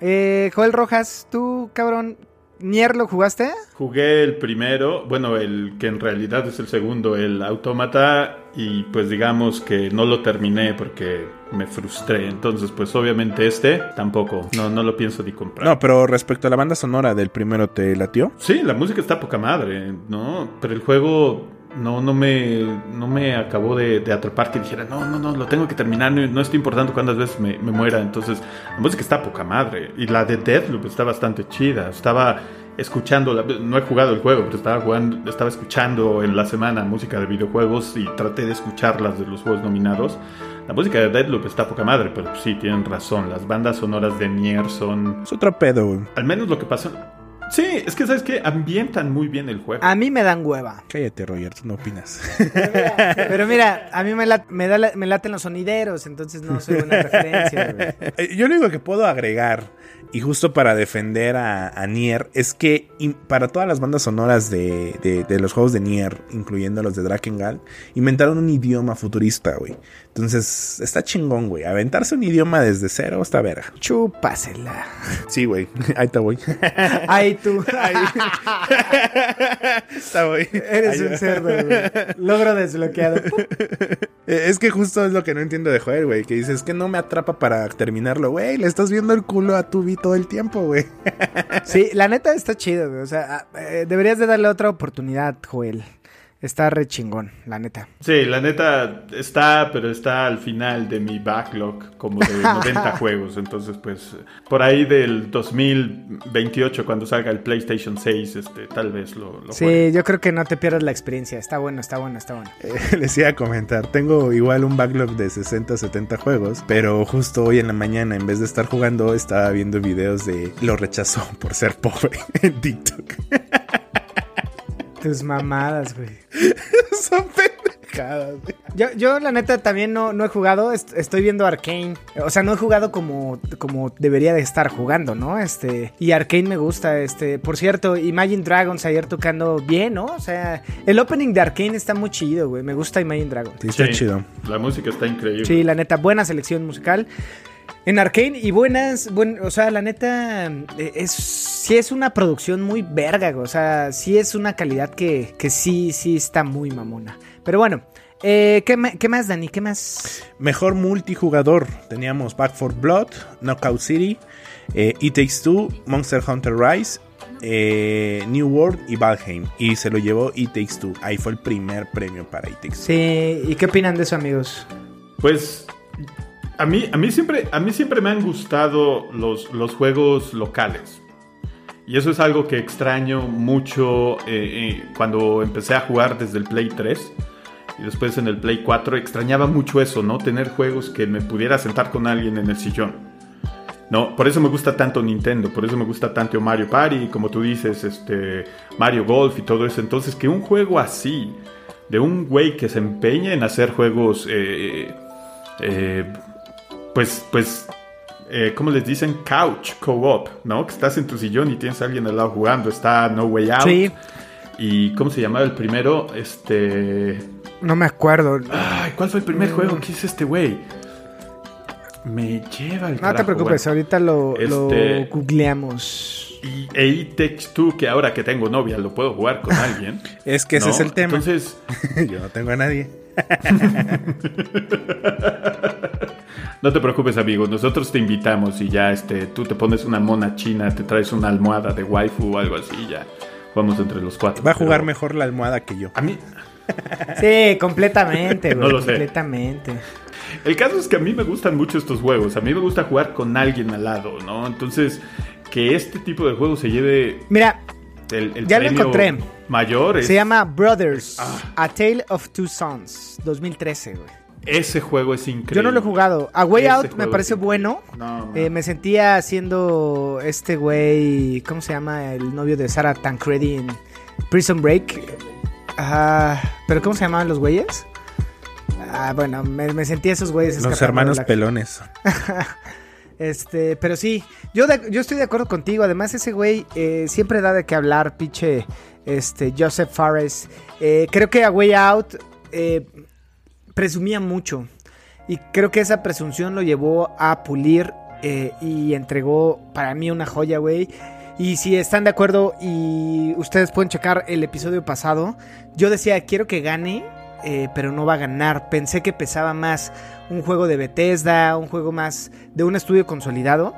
Eh, Joel Rojas, tú, cabrón, ¿Nier lo jugaste? Jugué el primero, bueno, el que en realidad es el segundo, el Autómata, y pues digamos que no lo terminé porque me frustré. Entonces, pues obviamente este tampoco, no, no lo pienso ni comprar. no, pero respecto a la banda sonora del primero, ¿te latió? Sí, la música está poca madre, ¿no? Pero el juego no, no, me, no me acabó de, de atrapar que dijera, no, no, no, lo tengo que terminar, no, no estoy importando cuántas veces me, me muera. Entonces, la música está poca madre. Y la de Deathloop está bastante chida. Estaba escuchando, la- no he jugado el juego, pero estaba jugando, estaba escuchando en la semana música de videojuegos y traté de escuchar las de los juegos nominados. La música de Deathloop está poca madre, pero sí, tienen razón. Las bandas sonoras de Nier son... Es otro pedo, güey. Al menos lo que pasó... Sí, es que, ¿sabes qué? Ambientan muy bien el juego. A mí me dan hueva. Cállate, Roger, tú no opinas. Pero mira, a mí me, me, da la- me laten los sonideros, entonces no soy una referencia, güey. Eh, Yo lo único que puedo agregar, y justo para defender a, a Nier, es que in- para todas las bandas sonoras de, de- de los juegos de Nier, incluyendo los de Drakengard, inventaron un idioma futurista, güey. Entonces, está chingón, güey. Aventarse un idioma desde cero está verga. Chúpasela. Sí, güey. Ahí te voy. Ay, tú. Está güey. Eres Ahí un cerdo, güey. Logro desbloqueado. Eh, Es que justo es lo que no entiendo de Joel, güey. Que dices que no me atrapa para terminarlo, güey. Le estás viendo el culo a Tubi todo el tiempo, güey. Sí, la neta está chido, güey. O sea, eh, deberías de darle otra oportunidad, Joel. Está re chingón, la neta. Sí, la neta está, pero está al final de mi backlog, como de 90 juegos. Entonces, pues, por ahí del 2028, cuando salga el PlayStation 6, este, tal vez lo, lo juegue. Sí, yo creo que no te pierdas la experiencia. Está bueno, está bueno, está bueno. Eh, les iba a comentar, tengo igual un backlog de 60 70 juegos, pero justo hoy en la mañana, en vez de estar jugando, estaba viendo videos de lo rechazó por ser pobre en TikTok. Tus mamadas, güey. Son pendejadas, güey. Yo, yo, la neta, también no, no he jugado. est- estoy viendo Arkane. O sea, no he jugado como, como debería de estar jugando, ¿no? Este. Y Arkane me gusta. Este. Por cierto, Imagine Dragons ayer tocando bien, ¿no? O sea, el opening de Arkane está muy chido, güey. Me gusta Imagine Dragons. Sí, está Sí, chido. La música está increíble. Sí, la neta, buena selección musical. En Arkane y buenas, buen, o sea, la neta, eh, es, sí es una producción muy verga, o sea, sí es una calidad que, que sí, sí está muy mamona. Pero bueno, eh, ¿qué, qué más, Dani? ¿Qué más? Mejor multijugador. Teníamos Back for Blood, Knockout City, eh, It Takes Two, Monster Hunter Rise, eh, New World y Valheim. Y se lo llevó It Takes Two. Ahí fue el primer premio para It Takes Two. Sí, ¿y qué opinan de eso, amigos? Pues a mí, a mí, siempre, a mí siempre me han gustado los, los juegos locales. Y eso es algo que extraño mucho eh, eh, cuando empecé a jugar desde el Play 3 y después en el Play 4. Extrañaba mucho eso, ¿no? Tener juegos que me pudiera sentar con alguien en el sillón. No, por eso me gusta tanto Nintendo, por eso me gusta tanto Mario Party, como tú dices, este Mario Golf y todo eso. Entonces, que un juego así, de un güey que se empeña en hacer juegos, eh, eh, pues, pues, eh, ¿cómo les dicen? Couch, co-op, ¿no? Que estás en tu sillón y tienes a alguien al lado jugando. Está No Way Out. Sí. ¿Y cómo se llamaba el primero? Este... No me acuerdo. Ay, ¿cuál fue el primer juego que hizo este güey? Me lleva el No te carajo, preocupes, bueno. ahorita lo, lo Este- googleamos. Y e Takes Two, que ahora que tengo novia lo puedo jugar con alguien. Es que ese ¿no? es el tema. Entonces, Yo no tengo a nadie. no te preocupes, amigo. Nosotros te invitamos y ya este, tú te pones una mona china, te traes una almohada de waifu o algo así y ya vamos entre los cuatro. Va a jugar Pero mejor la almohada que yo. A mí, Sí, completamente, güey. No lo sé. completamente. el caso es que a mí me gustan mucho estos juegos. A mí me gusta jugar con alguien al lado, ¿no? Entonces, que este tipo de juego se lleve Mira, el, el Ya lo encontré. mayor. Es, se llama Brothers, Ah. A Tale of Two Sons, 2013, güey. Ese juego es increíble. Yo no lo he jugado. A Way Ese Out me parece bueno. No, no. Eh, me sentía haciendo este güey, ¿cómo se llama? El novio de Sarah Tancredi en Prison Break. Ah, ¿Pero cómo se llamaban los güeyes? Ah, bueno, me, me sentía esos güeyes. Los hermanos la- pelones. Este, pero sí, yo, de- yo estoy de acuerdo contigo. Además, ese güey eh, siempre da de qué hablar, pinche este, Joseph Fares. Eh, creo que a Way Out eh, presumía mucho. Y creo que esa presunción lo llevó a pulir eh, y entregó para mí una joya, güey. Y si están de acuerdo y ustedes pueden checar el episodio pasado, yo decía, quiero que gane, eh, pero no va a ganar. Pensé que pesaba más un juego de Bethesda, un juego más de un estudio consolidado.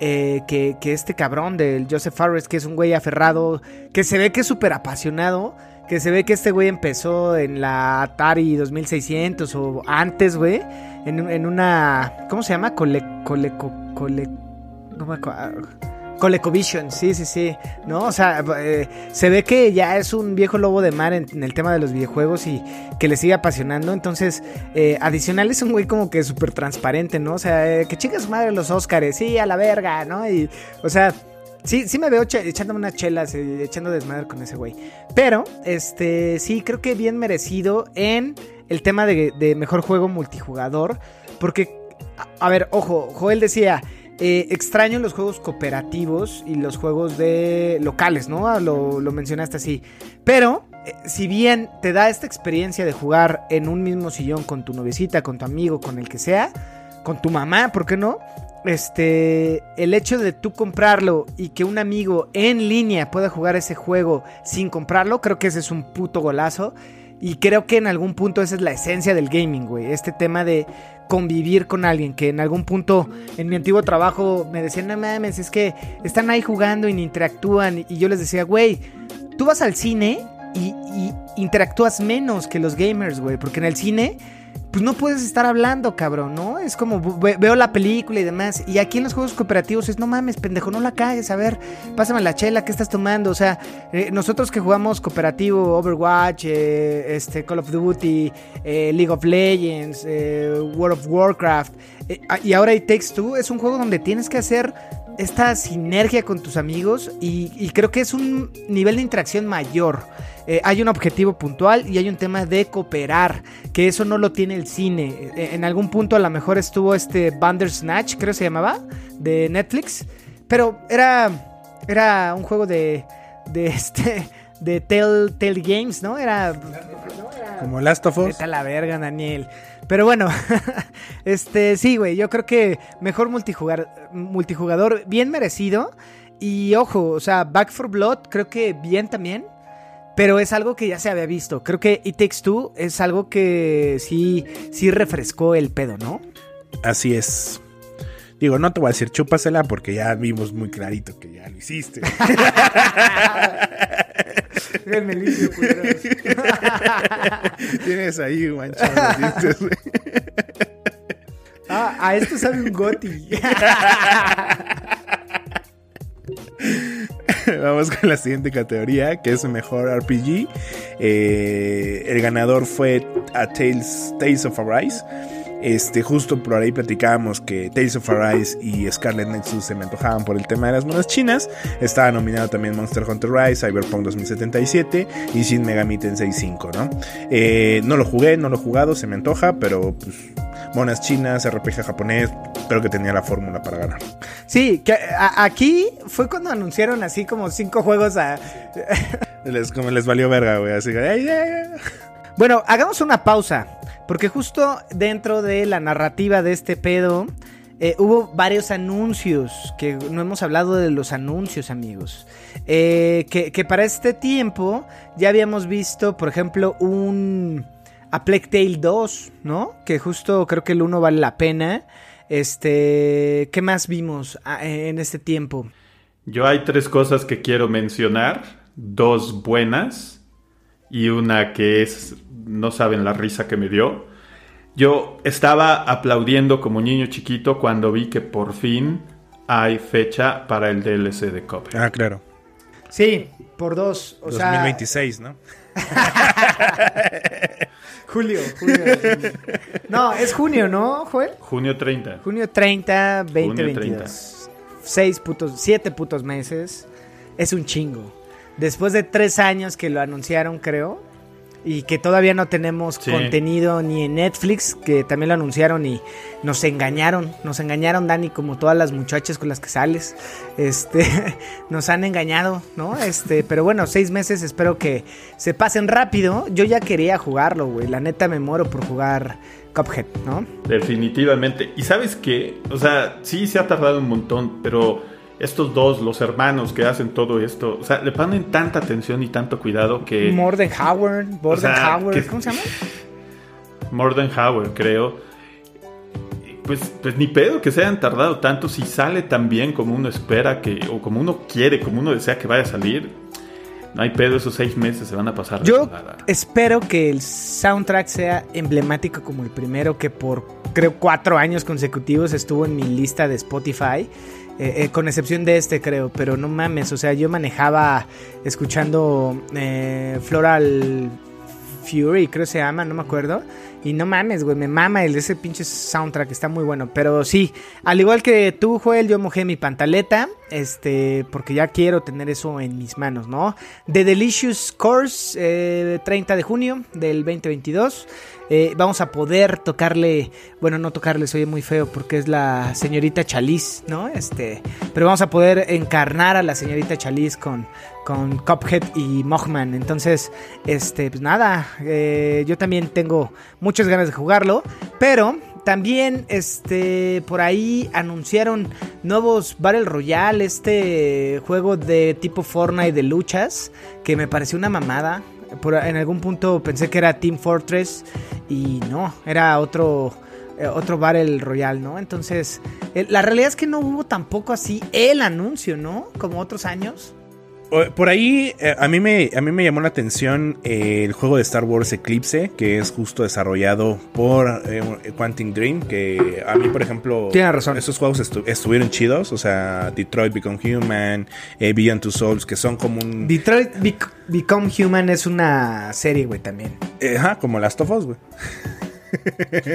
eh, que, que este cabrón del Joseph Fares, que es un güey aferrado, que se ve que es súper apasionado, que se ve que este güey empezó en la Atari 2600 o antes, güey, en, en una, ¿cómo se llama? Cole, cole, co- cole, no me acuerdo. ColecoVision, sí, sí, sí, ¿no? O sea, eh, se ve que ya es un viejo lobo de mar en, el tema de los videojuegos y que le sigue apasionando. Entonces, eh, adicional es un güey como que súper transparente, ¿no? O sea, eh, que chinga su madre los Óscares, sí, a la verga, ¿no? Y, o sea, sí, sí me veo echándome unas chelas, eh, echando desmadre con ese güey. Pero, este, sí, creo que bien merecido en el tema de, mejor juego multijugador. Porque, a, ver, ojo, Joel decía, eh, extraño los juegos cooperativos y los juegos de locales, ¿no? Ah, Lo, mencionaste así. Pero eh, si bien te da esta experiencia de jugar en un mismo sillón con tu noviecita, con tu amigo, con el que sea, con tu mamá, ¿por qué no? Este, el hecho de tú comprarlo y que un amigo en línea pueda jugar ese juego sin comprarlo, creo que ese es un puto golazo. Y creo que en algún punto esa es la esencia del gaming, güey. Este tema de convivir con alguien que en algún punto en mi antiguo trabajo me decían, no mames, es que están ahí jugando y ni interactúan. Y yo les decía, güey, tú vas al cine y, y interactúas menos que los gamers, güey. Porque en el cine pues no puedes estar hablando, cabrón, ¿no? Es como veo la película y demás. Y aquí en los juegos cooperativos es, no mames, pendejo, no la caes, a ver, pásame la chela, ¿qué estás tomando? O sea, eh, nosotros que jugamos cooperativo, Overwatch, eh, este, Call of Duty, eh, League of Legends, World of Warcraft, ah, y ahora It Takes Two, es un juego donde tienes que hacer esta sinergia con tus amigos y, creo que es un nivel de interacción mayor. Eh, hay un objetivo puntual y hay un tema de cooperar, que eso no lo tiene el cine. Eh, en algún punto a lo mejor estuvo este Bandersnatch, creo que se llamaba, de Netflix, pero era, era un juego de, de este de Telltale Games, ¿no? Era, como Last of Us. Vete a la verga, Daniel. Pero bueno, este sí, güey, yo creo que mejor multijugador, multijugador bien merecido. Y ojo, o sea, Back for Blood creo que bien también. Pero es algo que ya se había visto. Creo que It Takes Two es algo que sí, sí refrescó el pedo, ¿no? Así es. Digo, no te voy a decir chúpasela porque ya vimos muy clarito que ya lo hiciste. Tienes ahí manchado dientes, Ah, a esto sabe un goti. Vamos con la siguiente categoría, que es mejor RPG. Eh, el ganador fue a Tales, Tales of Arise. Este, justo por ahí platicábamos que Tales of Arise y Scarlet Nexus se me antojaban por el tema de las monas chinas. Estaba nominado también Monster Hunter Rise, Cyberpunk 2077 y Shin Megami Tensei 5, ¿no? Eh, no lo jugué, no lo he jugado, se me antoja, pero pues monas chinas, RPG japonés, creo que tenía la fórmula para ganar. Sí, que aquí fue cuando anunciaron así como cinco juegos a... les, como les valió verga, güey, así que... Bueno, hagamos una pausa. Porque justo dentro de la narrativa de este pedo, eh, hubo varios anuncios, que no hemos hablado de los anuncios, amigos. Eh, que, para este tiempo ya habíamos visto, por ejemplo, un... A Plague Tale 2, ¿no? Que justo creo que el 1 vale la pena. Este, ¿qué más vimos en este tiempo? Yo hay tres cosas que quiero mencionar, dos buenas y una que es no saben la risa que me dio. Yo estaba aplaudiendo como niño chiquito cuando vi que por fin hay fecha para el DLC de Copper. Ah, claro. Sí, por dos. O 2026, ¿no? julio, julio. No, es junio, ¿no, Joel? Junio 30. Junio 30, 2022. Seis putos, siete putos meses. Es un chingo. Después de tres años que lo anunciaron, creo y que todavía no tenemos contenido ni en Netflix, que también lo anunciaron y nos engañaron, nos engañaron Dani como todas las muchachas con las que sales, este, nos han engañado, ¿no? Este, pero bueno, seis meses espero que se pasen rápido, yo ya quería jugarlo, güey, la neta me muero por jugar Cuphead, ¿no? Definitivamente, y sabes qué, o sea, sí se ha tardado un montón, pero estos dos, los hermanos que hacen todo esto, o sea, le ponen tanta atención y tanto cuidado que... Morden Howard, Morden Howard, ¿cómo se llama? Morden Howard, creo. Pues, pues ni pedo que se hayan tardado tanto si sale tan bien como uno espera que, o como uno quiere, como uno desea que vaya a salir. No hay pedo, esos seis meses se van a pasar. Yo espero que el soundtrack sea emblemático como el primero que por creo cuatro años consecutivos estuvo en mi lista de Spotify. Eh, eh, con excepción de este, creo, pero no mames, o sea, yo manejaba escuchando eh, Floral Fury, creo que se llama, no me acuerdo. Y no mames, güey, me mama el ese pinche soundtrack, está muy bueno. Pero sí, al igual que tú, Joel, yo mojé mi pantaleta este, porque ya quiero tener eso en mis manos, ¿no? The Delicious Course, eh, 30 de junio del 2022. Eh, vamos a poder tocarle, bueno, no tocarle, soy muy feo porque es la señorita Chalice, ¿no? Este, pero vamos a poder encarnar a la señorita Chalice con, con Cuphead y Mothman. Entonces, este, pues nada, eh, yo también tengo muchas ganas de jugarlo, pero también, este, por ahí anunciaron nuevos Battle Royale, este juego de tipo Fortnite de luchas, que me pareció una mamada. Por, en algún punto pensé que era Team Fortress y no, era otro eh, otro Battle Royale, ¿no? Entonces, eh, la realidad es que no hubo tampoco así el anuncio, ¿no? Como otros años. Por ahí eh, a, mí me, a mí me llamó la atención eh, el juego de Star Wars Eclipse, que es justo desarrollado por eh, Quantic Dream, que a mí, por ejemplo, Tiene razón. esos juegos estu- estuvieron chidos, o sea, Detroit Become Human, eh, Beyond Two Souls, que son como un... Detroit Bec- Become Human es una serie, güey, también. Ajá, como Last of Us, güey.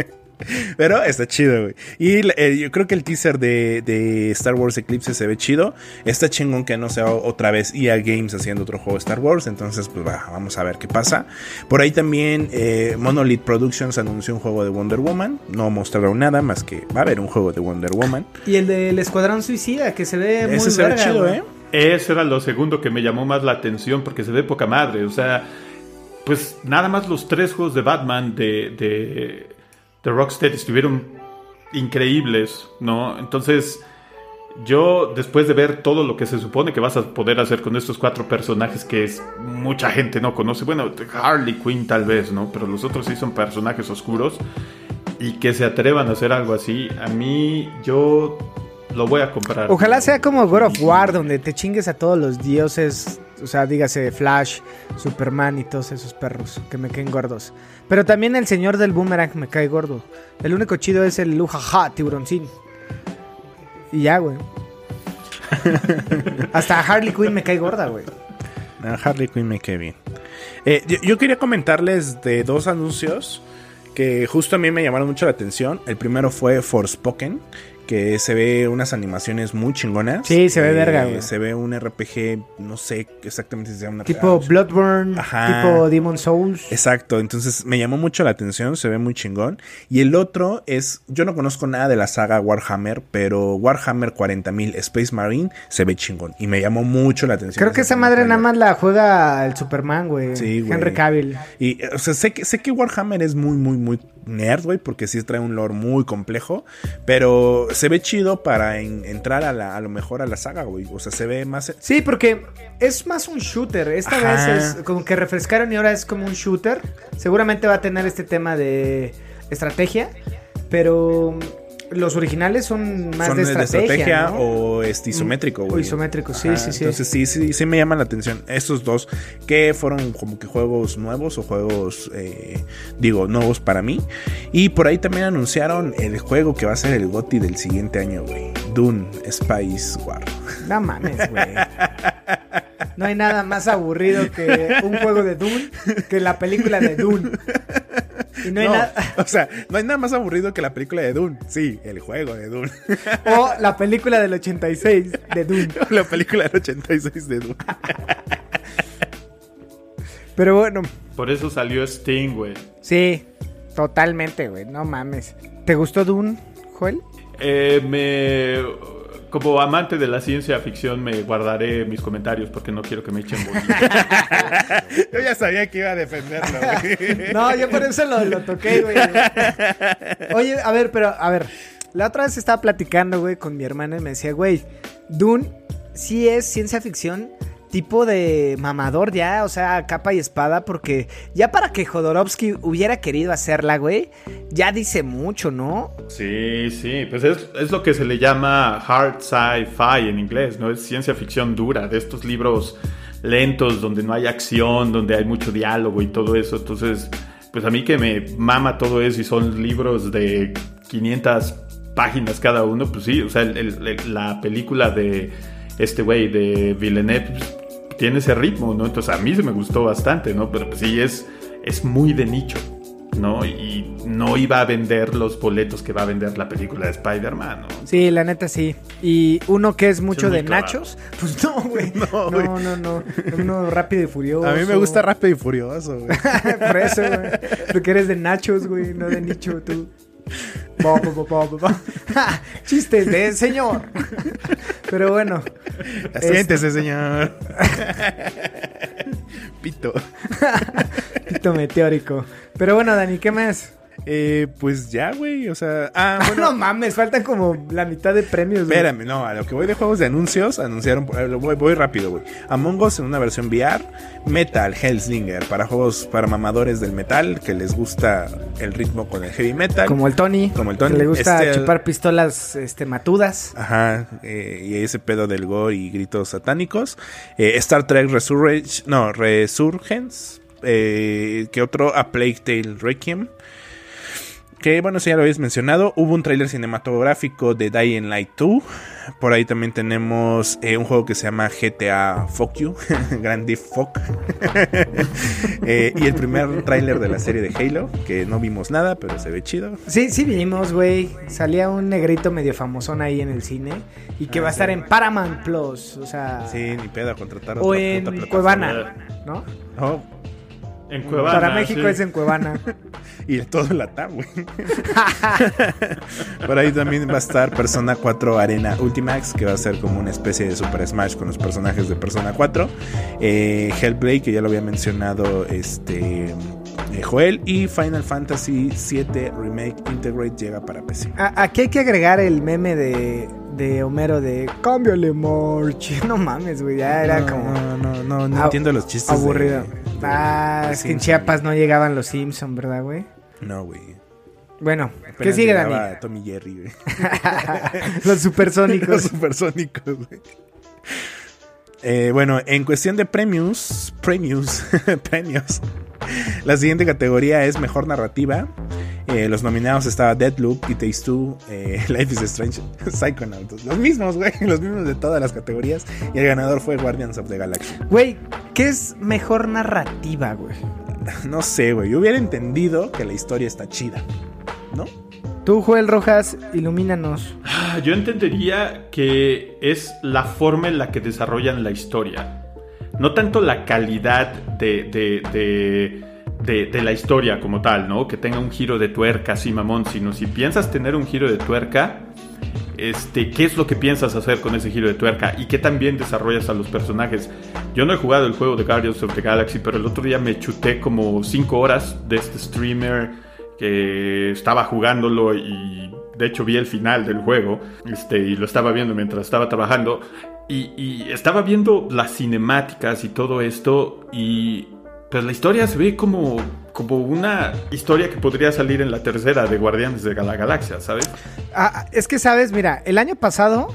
Pero está chido, güey. Y eh, yo creo que el teaser de, de Star Wars Eclipse se ve chido. Está chingón que no sea otra vez EA Games haciendo otro juego de Star Wars. Entonces, pues va, vamos a ver qué pasa. Por ahí también eh, Monolith Productions anunció un juego de Wonder Woman. No mostraron nada más que va a haber un juego de Wonder Woman. Y el del Escuadrón Suicida, que se ve muy se ve chido, güey. ¿eh? Eso era lo segundo que me llamó más la atención porque se ve poca madre. O sea, pues nada más los tres juegos de Batman de, de, de Rocksteady estuvieron increíbles, ¿no? Entonces, yo después de ver todo lo que se supone que vas a poder hacer con estos cuatro personajes que es mucha gente no conoce, bueno, Harley Quinn tal vez, ¿no? Pero los otros sí son personajes oscuros y que se atrevan a hacer algo así, a mí yo lo voy a comprar. Ojalá sea como God of War, donde te chingues a todos los dioses. O sea, dígase Flash, Superman y todos esos perros que me caen gordos. Pero también el señor del boomerang me cae gordo. El único chido es el Lujaja, tiburoncín. Y ya, güey. Hasta Harley Quinn me cae gorda, güey. Ah, Harley Quinn me quedé bien. Eh, yo, yo quería comentarles de dos anuncios que justo a mí me llamaron mucho la atención. El primero fue Forspoken, que se ve unas animaciones muy chingonas. Sí, se ve verga, güey. Se ve un RPG, no sé exactamente si sea una Tipo Bloodborne, Ajá. tipo Demon Souls. Exacto, entonces me llamó mucho la atención, se ve muy chingón. Y el otro es, yo no conozco nada de la saga Warhammer, pero Warhammer 40.000 Space Marine se ve chingón. Y me llamó mucho la atención. Creo que esa madre nada más la juega el Superman, güey. Sí, güey. Henry Cavill. Y, o sea, sé que, sé que Warhammer es muy, muy, muy nerd, güey, porque sí trae un lore muy complejo, pero se ve chido para en- entrar a, la, a lo mejor a la saga, güey. O sea, se ve más... Sí, porque es más un shooter. Esta Ajá. vez es como que refrescaron y ahora es como un shooter. Seguramente va a tener este tema de estrategia, pero los originales son más son de estrategia, ¿no? o este, isométrico, O güey. isométrico, sí, Ajá, sí, sí. Entonces sí, sí, sí me llaman la atención estos dos, que fueron como que juegos nuevos o juegos, eh, digo, nuevos para mí. Y por ahí también anunciaron el juego que va a ser el GOTY del siguiente año, güey. Dune Spice War. No mames, güey. No hay nada más aburrido que un juego de Dune que la película de Dune. Y no hay No, nada. o sea, no hay nada más aburrido que la película de Dune. Sí, el juego de Dune. O la película del 86 de Dune. la película del 86 de Dune. Pero bueno, Por eso salió Sting, güey. sí, totalmente, güey. No mames. ¿Te gustó Dune, Joel? Eh, me... Como amante de la ciencia ficción me guardaré mis comentarios porque no quiero que me echen bolillas. Yo ya sabía que iba a defenderlo, güey. No, yo por eso lo, lo toqué, güey. Oye, a ver, pero, a ver. La otra vez estaba platicando, güey, con mi hermana y me decía, güey, Dune sí es ciencia ficción tipo de mamador ya, o sea, capa y espada, porque ya para que Jodorowsky hubiera querido hacerla, güey, ya dice mucho, ¿no? Sí, sí, pues es, es lo que se le llama hard sci-fi en inglés, ¿no? Es ciencia ficción dura, de estos libros lentos donde no hay acción, donde hay mucho diálogo y todo eso. Entonces, pues a mí que me mama todo eso y son libros de 500 páginas cada uno, pues sí, o sea, la película de este güey, de Villeneuve, pues, tiene ese ritmo, ¿no? Entonces a mí se me gustó bastante, ¿no? Pero pues sí, es, es muy de nicho. ¿no? Y no iba a vender los boletos que va a vender la película de Spider-Man. ¿no? Sí, la neta sí. Y uno que es mucho de clavado. nachos, pues no, güey. No, No, güey. no, no, Uno rápido y furioso. A mí me gusta Rápido y Furioso, güey. Por eso, güey. Porque eres de nachos, güey, no de nicho, tú. Bo, bo, bo, Chistes de señor. Pero bueno, Siéntese, señor. Pito. pito meteórico. Pero bueno, Dani, ¿qué más? Eh, pues ya, güey. O sea. Ah, Ah, bueno. no mames, faltan como la mitad de premios, güey. Espérame, no, a lo que voy de juegos de anuncios, anunciaron, eh, lo voy, voy rápido, güey. Among Us en una versión VR, Metal Hellslinger, para juegos para mamadores del metal, que les gusta el ritmo con el heavy metal. Como el Tony. Como el Tony. Que le gusta Este- chupar pistolas este, matudas. Ajá, eh, y ese pedo del gore y gritos satánicos. Eh, Star Trek Resurrect, no, Resurgence. Eh, que otro, A Plague Tale Requiem. Que bueno, eso ya lo habéis mencionado. Hubo un tráiler cinematográfico de Dying Light 2. Por ahí también tenemos eh, un juego que se llama GTA Fuck You. Grand Theft Fuck. Eh, y el primer tráiler de la serie de Halo. Que no vimos nada, pero se ve chido. Sí, sí vimos, güey. Salía un negrito medio famosón ahí en el cine. Y que va a estar en Paramount Plus. O sea. Sí, ni pedo a contratar o otra en. Cuevana. ¿No? Oh, En Cuevana. Para México sí. es en Cuevana. Y todo la TAM, güey. Por ahí también va a estar Persona 4 Arena Ultimax, que va a ser como una especie de Super Smash con los personajes de Persona 4. Eh, Hellblade, que ya lo había mencionado este eh, Joel. Y Final Fantasy 7 Remake Integrate llega para PC. Aquí hay que agregar el meme de, de Homero de Cámbiale, March. No mames, güey. Ya era no, como No, no, no, no entiendo los chistes. aburrido. de- ah, es que en. Chiapas no llegaban los Simpson, ¿verdad, güey? No, güey. Bueno, ¿qué sigue, Dani? Tommy Jerry, güey. los Los supersónicos. supersónicos, güey. Eh, bueno, en cuestión de premios, premios, premios. La siguiente categoría es mejor narrativa. Eh, los nominados estaba Deadloop, It Takes Two, eh, Life is Strange, Psychonauts. Los mismos, güey, los mismos de todas las categorías. Y el ganador fue Guardians of the Galaxy. Güey, ¿qué es mejor narrativa, güey? No sé, güey. Yo hubiera entendido que la historia está chida, ¿no? Tú, Joel Rojas, ilumínanos. Ah, Yo entendería que es la forma en la que desarrollan la historia. No tanto la calidad de, de, de, de- de la historia como tal, ¿no? Que tenga un giro de tuerca así mamón, sino si piensas tener un giro de tuerca, este, ¿qué es lo que piensas hacer con ese giro de tuerca? ¿Y qué también desarrollas a los personajes? Yo no he jugado el juego de Guardians of the Galaxy, pero el otro día me chuté como 5 horas de este streamer que estaba jugándolo y de hecho vi el final del juego este, y lo estaba viendo mientras estaba trabajando y, y estaba viendo las cinemáticas y todo esto y pues la historia se ve como, como una historia que podría salir en la tercera de Guardianes de la Galaxia, ¿sabes? Ah, es que, ¿sabes? Mira, el año pasado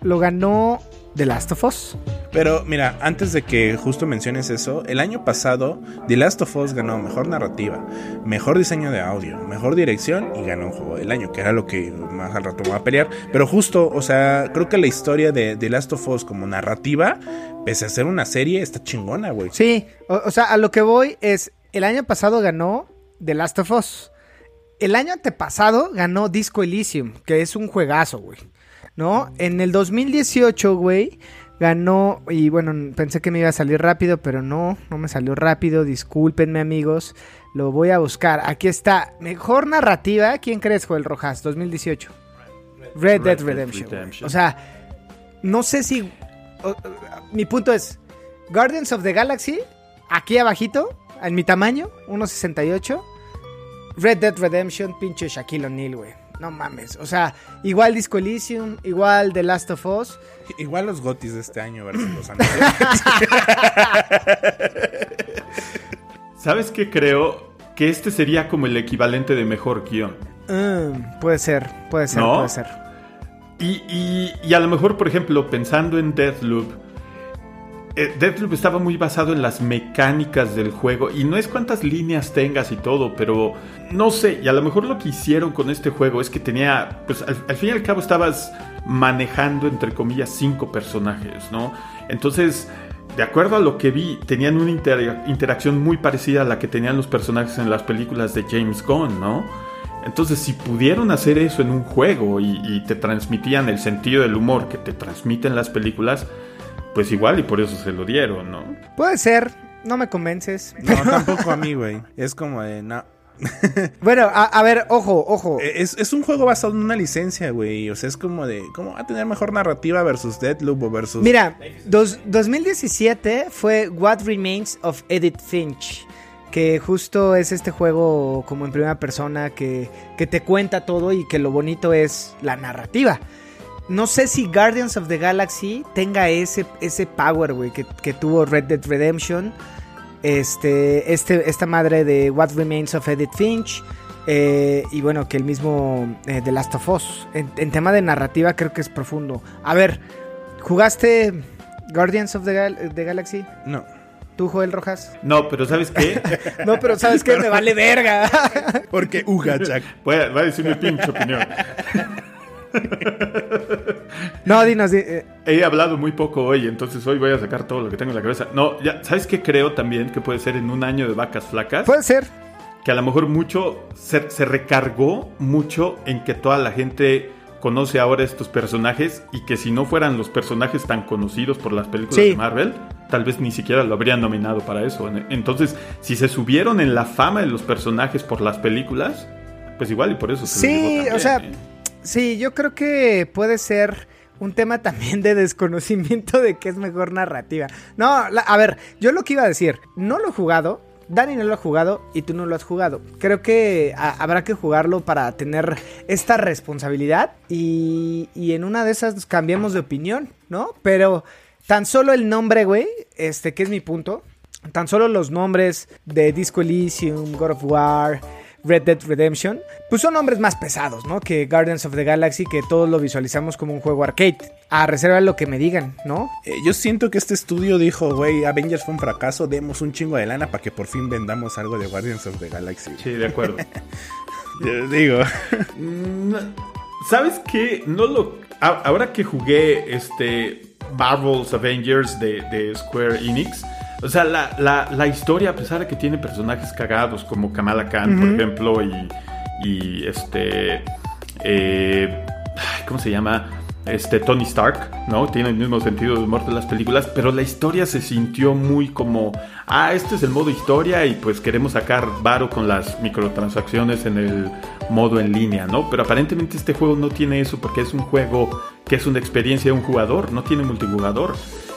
lo ganó The Last of Us. Pero mira, antes de que justo menciones eso, el año pasado The Last of Us ganó mejor narrativa, mejor diseño de audio, mejor dirección y ganó un juego del año, que era lo que más al rato va a pelear. Pero justo, o sea, creo que la historia de The Last of Us como narrativa, pese a ser una serie, está chingona, güey. Sí, o, o sea, a lo que voy es, el año pasado ganó The Last of Us. El año antepasado ganó Disco Elysium, que es un juegazo, güey. ¿No? En el 2018, güey, ganó, y bueno, pensé que me iba a salir rápido, pero no, no me salió rápido, discúlpenme amigos, lo voy a buscar. Aquí está, mejor narrativa, ¿quién crees, Joel Rojas? 2018. Red, Dead Dead Redemption. O sea, no sé si... o- mi punto es, Guardians of the Galaxy, aquí abajito, en mi tamaño, 1.68. Red Dead Redemption, pinche Shaquille O'Neal, güey. No mames. O sea, igual Disco Elysium, igual The Last of Us. Igual los gotis de este año versus los anteriores. ¿Sabes qué creo? Que este sería como el equivalente de mejor guion. Mm, puede ser, puede ser, ¿No? puede ser. Y, y- y a lo mejor, por ejemplo, pensando en Deathloop, eh, estaba muy basado en las mecánicas del juego. Y no es cuántas líneas tengas y todo, pero no sé. Y a lo mejor lo que hicieron con este juego es que tenía, pues al, al fin y al cabo estabas manejando, entre comillas, cinco personajes, ¿no? Entonces, de acuerdo a lo que vi, tenían una inter- interacción muy parecida a la que tenían los personajes en las películas de James Gunn, ¿no? Entonces, si pudieron hacer eso en un juego y te transmitían el sentido del humor que te transmiten las películas, pues igual y por eso se lo dieron, ¿no? Puede ser, no me convences. No, tampoco a mí, güey. Es como de, no. Bueno, a, a ver, ojo, ojo. Es, es un juego basado en una licencia, güey. O sea, es como de, ¿cómo va a tener mejor narrativa versus Deadloop o versus... Mira, dos- 2017 fue What Remains of Edith Finch. Que justo es este juego como en primera persona que, que te cuenta todo y que lo bonito es la narrativa. No sé si Guardians of the Galaxy tenga ese, ese power, güey, que, que tuvo Red Dead Redemption. Este, este, esta madre de What Remains of Edith Finch. eh, y bueno, que el mismo eh, The Last of Us. En, en tema de narrativa creo que es profundo. A ver, ¿jugaste Guardians of the, Gal- the Galaxy? No. ¿Tú, Joel Rojas? No, pero ¿sabes qué? No, pero ¿sabes qué? Me vale verga. Porque Uga Jack. Voy a, voy a decir mi pinche opinión. No, dinos. di- eh, He hablado muy poco hoy, entonces hoy voy a sacar todo lo que tengo en la cabeza. No, ya, ¿sabes qué creo también que puede ser en un año de vacas flacas? puede ser. que a lo mejor mucho se, se recargó mucho en que toda la gente conoce ahora estos personajes y que si no fueran los personajes tan conocidos por las películas Sí. de Marvel, tal vez ni siquiera lo habrían nominado para eso. Entonces, si se subieron en la fama de los personajes por las películas, pues igual y por eso se Sí, o sea, ¿eh? Sí, yo creo que puede ser un tema también de desconocimiento de qué es mejor narrativa. No, a ver, yo lo que iba a decir, no lo he jugado. Dani no lo ha jugado y tú no lo has jugado. Creo que a- habrá que jugarlo para tener esta responsabilidad y, y en una de esas cambiamos de opinión, ¿no? Pero tan solo el nombre, güey, este que es mi punto, tan solo los nombres de Disco Elysium, God of War, Red Dead Redemption, pues son nombres más pesados, ¿no? Que Guardians of the Galaxy, que todos lo visualizamos como un juego arcade. A reserva de lo que me digan, ¿no? Eh, yo siento que este estudio dijo, güey, Avengers fue un fracaso, demos un chingo de lana para que por fin vendamos algo de Guardians of the Galaxy. Sí, de acuerdo. Yo digo, ¿Sabes qué? No lo. Ahora que jugué este Marvel's Avengers de, de Square Enix. O sea, la, la- la historia, a pesar de que tiene personajes cagados como Kamala Khan, por ejemplo, y, y este. eh, ¿Cómo se llama? Este Tony Stark, ¿no? Tiene el mismo sentido de humor de las películas, pero la historia se sintió muy como, ah, este es el modo historia y pues queremos sacar varo con las microtransacciones en el modo en línea, ¿no? Pero aparentemente este juego no tiene eso porque es un juego que es una experiencia de un jugador, no tiene multijugador.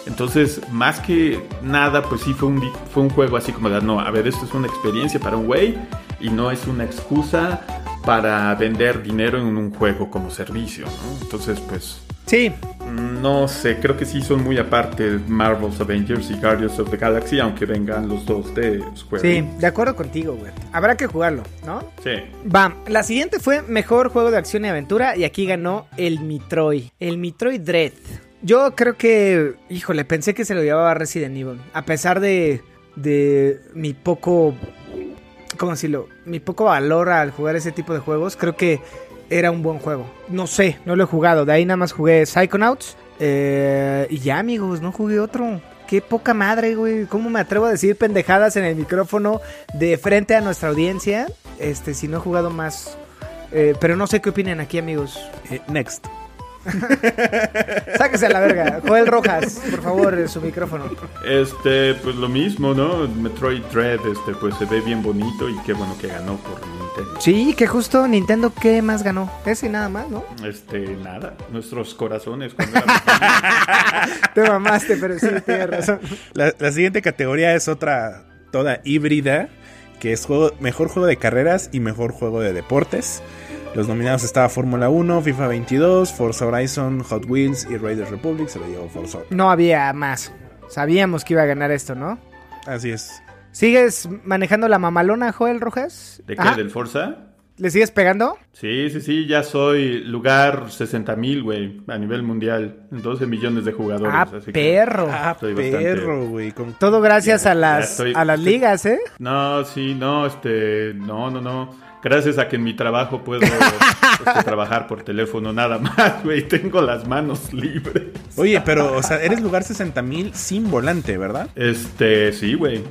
Entonces, más que nada, pues sí fue un, fue un juego así como de, no, a ver, esto es una experiencia para un güey y no es una excusa para vender dinero en un juego como servicio, ¿no? Entonces, pues, Sí, no sé, creo que sí son muy aparte Marvel's Avengers y Guardians of the Galaxy, aunque vengan los dos de Square. sí, de acuerdo contigo, güey. Habrá que jugarlo, ¿no? Sí. Va, la siguiente fue mejor juego de acción y aventura y aquí ganó el Metroid, el Metroid Dread. Yo creo que, híjole, pensé que se lo llevaba Resident Evil, a pesar de, de mi poco, ¿cómo decirlo? Mi poco valor al jugar ese tipo de juegos, creo que era un buen juego. No sé, no lo he jugado, de ahí nada más jugué Psychonauts eh, y ya amigos, no jugué otro. Qué poca madre, güey. ¿Cómo me atrevo a decir pendejadas en el micrófono de frente a nuestra audiencia? Este, si no he jugado más. Eh, pero no sé qué opinan aquí, amigos. eh, next. Sáquese a la verga. Joel Rojas, por favor, su micrófono. Este, pues lo mismo, ¿no? Metroid Dread, este, pues se ve bien bonito y qué bueno que ganó por Nintendo. Sí, que justo Nintendo, ¿qué más ganó? Ese y nada más, ¿no? Este, nada, nuestros corazones. Te mamaste, pero sí, tienes razón. La, la siguiente categoría es otra toda híbrida, que es juego, mejor juego de carreras y mejor juego de deportes. Los nominados estaba Fórmula 1, FIFA 22, Forza Horizon, Hot Wheels y Raiders Republic. Se lo llevó Forza. No había más. Sabíamos que iba a ganar esto, ¿no? Así es. ¿Sigues manejando la mamalona, Joel Rojas? ¿De qué? Ajá. ¿Del Forza? ¿Le sigues pegando? Sí, sí, sí, ya soy lugar 60 mil, güey, a nivel mundial. 12 millones de jugadores. Ah, así que- perro. Ah, perro, güey. con- Todo gracias a las, estoy- a las estoy- ligas, ¿eh? No, sí, no, este, no, no, no. Gracias a que en mi trabajo puedo este, trabajar por teléfono nada más, güey. Tengo las manos libres. Oye, pero, o sea, eres lugar 60 mil sin volante, ¿verdad? Este, sí, güey.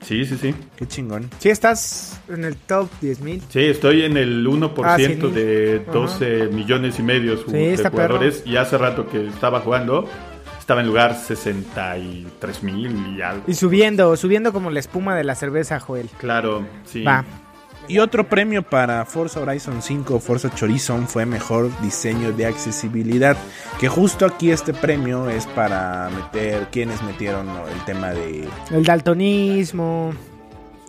Sí, sí, sí. Qué chingón. Sí, estás en el top 10.000. Sí, estoy en el 1% Ah, sí. de 12 millones y medio Sí, de está jugadores. Y hace rato que estaba jugando, estaba en lugar 63 mil y algo. Y subiendo, subiendo como la espuma de la cerveza, Joel. Claro, sí. Va. Y otro premio para Forza Horizon 5 Forza Horizon fue mejor diseño de accesibilidad. Que justo aquí este premio es para meter quienes metieron el tema de. El daltonismo,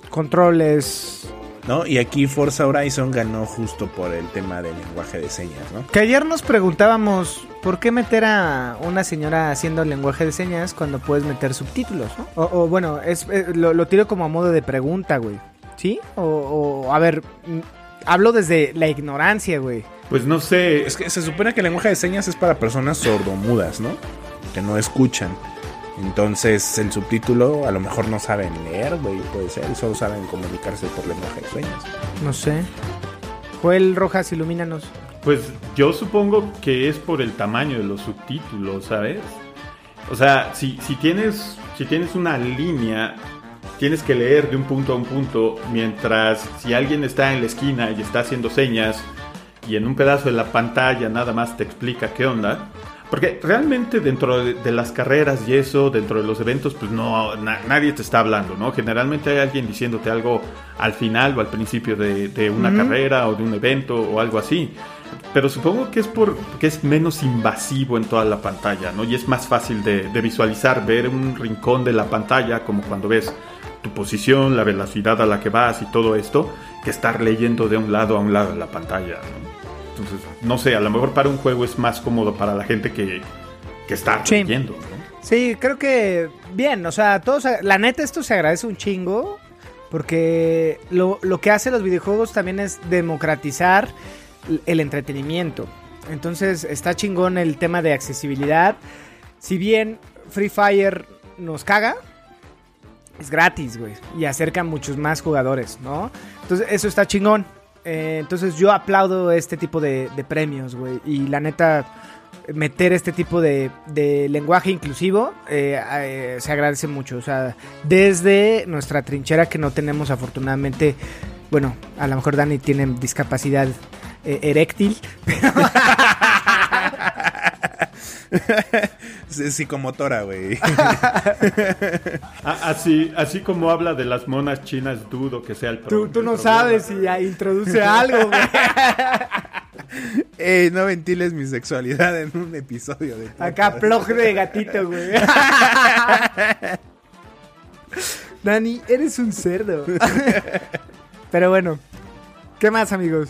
controles. ¿No? Y aquí Forza Horizon ganó justo por el tema del lenguaje de señas, ¿no? Que ayer nos preguntábamos por qué meter a una señora haciendo lenguaje de señas cuando puedes meter subtítulos, ¿no? O, o, bueno, es, eh, lo, lo tiro como a modo de pregunta, güey. ¿Sí? O, o, a ver, mm, hablo desde la ignorancia, güey. Pues no sé. Es que se supone que el lenguaje de señas es para personas sordomudas, ¿no? Que no escuchan. Entonces el subtítulo a lo mejor no saben leer, güey, puede ser, y solo saben comunicarse por lenguaje de señas. No sé. Joel Rojas, ilumínanos. Pues yo supongo que es por el tamaño de los subtítulos, ¿sabes? O sea, si, si, tienes, si tienes una línea, tienes que leer de un punto a un punto, mientras si alguien está en la esquina y está haciendo señas y en un pedazo de la pantalla nada más te explica qué onda. Porque realmente dentro de, de las carreras y eso, dentro de los eventos, pues no, na- nadie te está hablando, ¿no? Generalmente hay alguien diciéndote algo al final o al principio de, de una carrera o de un evento o algo así. Pero supongo que es porque es menos invasivo en toda la pantalla, ¿no? Y es más fácil de, de visualizar, ver un rincón de la pantalla, como cuando ves tu posición, la velocidad a la que vas y todo esto, que estar leyendo de un lado a un lado de la pantalla, ¿no? Entonces, no sé, a lo mejor para un juego es más cómodo para la gente que, que estar Sí. leyendo, ¿no? Sí, creo que bien, o sea, todos, la neta esto se agradece un chingo porque lo, lo que hace los videojuegos también es democratizar el entretenimiento. Entonces está chingón el tema de accesibilidad. Si bien Free Fire nos caga, es gratis, güey, y acerca a muchos más jugadores, ¿no? Entonces eso está chingón. Eh, entonces yo aplaudo este tipo de, de premios, güey, y la neta meter este tipo de, de lenguaje inclusivo eh, eh, se agradece mucho. O sea, desde nuestra trinchera que no tenemos afortunadamente, bueno, a lo mejor Dani tiene discapacidad eh, eréctil. Sí, Psicomotora, güey. Así, así como habla de las monas chinas, dudo que sea el Tú, pro- tú no problema. sabes si introduce algo, güey. Ey, no ventiles mi sexualidad en un episodio de Acá ploj de gatito, güey. Dani, eres un cerdo. Pero bueno, ¿qué más, amigos?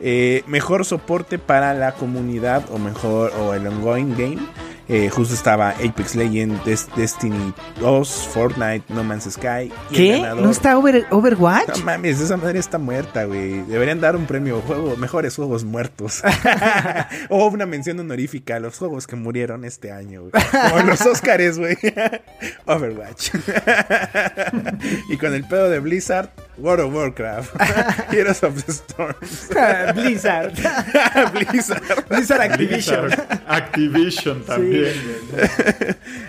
Eh, mejor soporte para la comunidad o mejor o el ongoing game. Eh, justo estaba Apex Legends, Des- Destiny 2, Fortnite, No Man's Sky. y ¿Qué? ¿No está Over- Overwatch? No mames, esa madre está muerta, güey. Deberían dar un premio juego, mejores juegos muertos. o una mención honorífica a los juegos que murieron este año, güey. Como los Oscars, güey. Overwatch. y con el pedo de Blizzard, World of Warcraft. Heroes of the Storm. Blizzard. Blizzard. Blizzard Activision. Blizzard, Activision también.